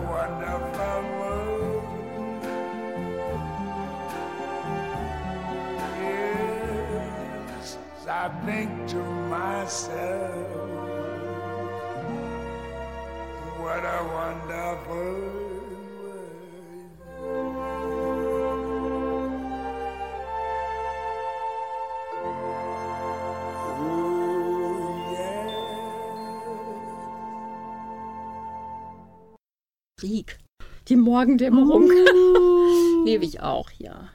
wonderful world. Yes, I think to myself, what a wonderful Krieg. Die Morgendämmerung. Liebe ich auch, ja.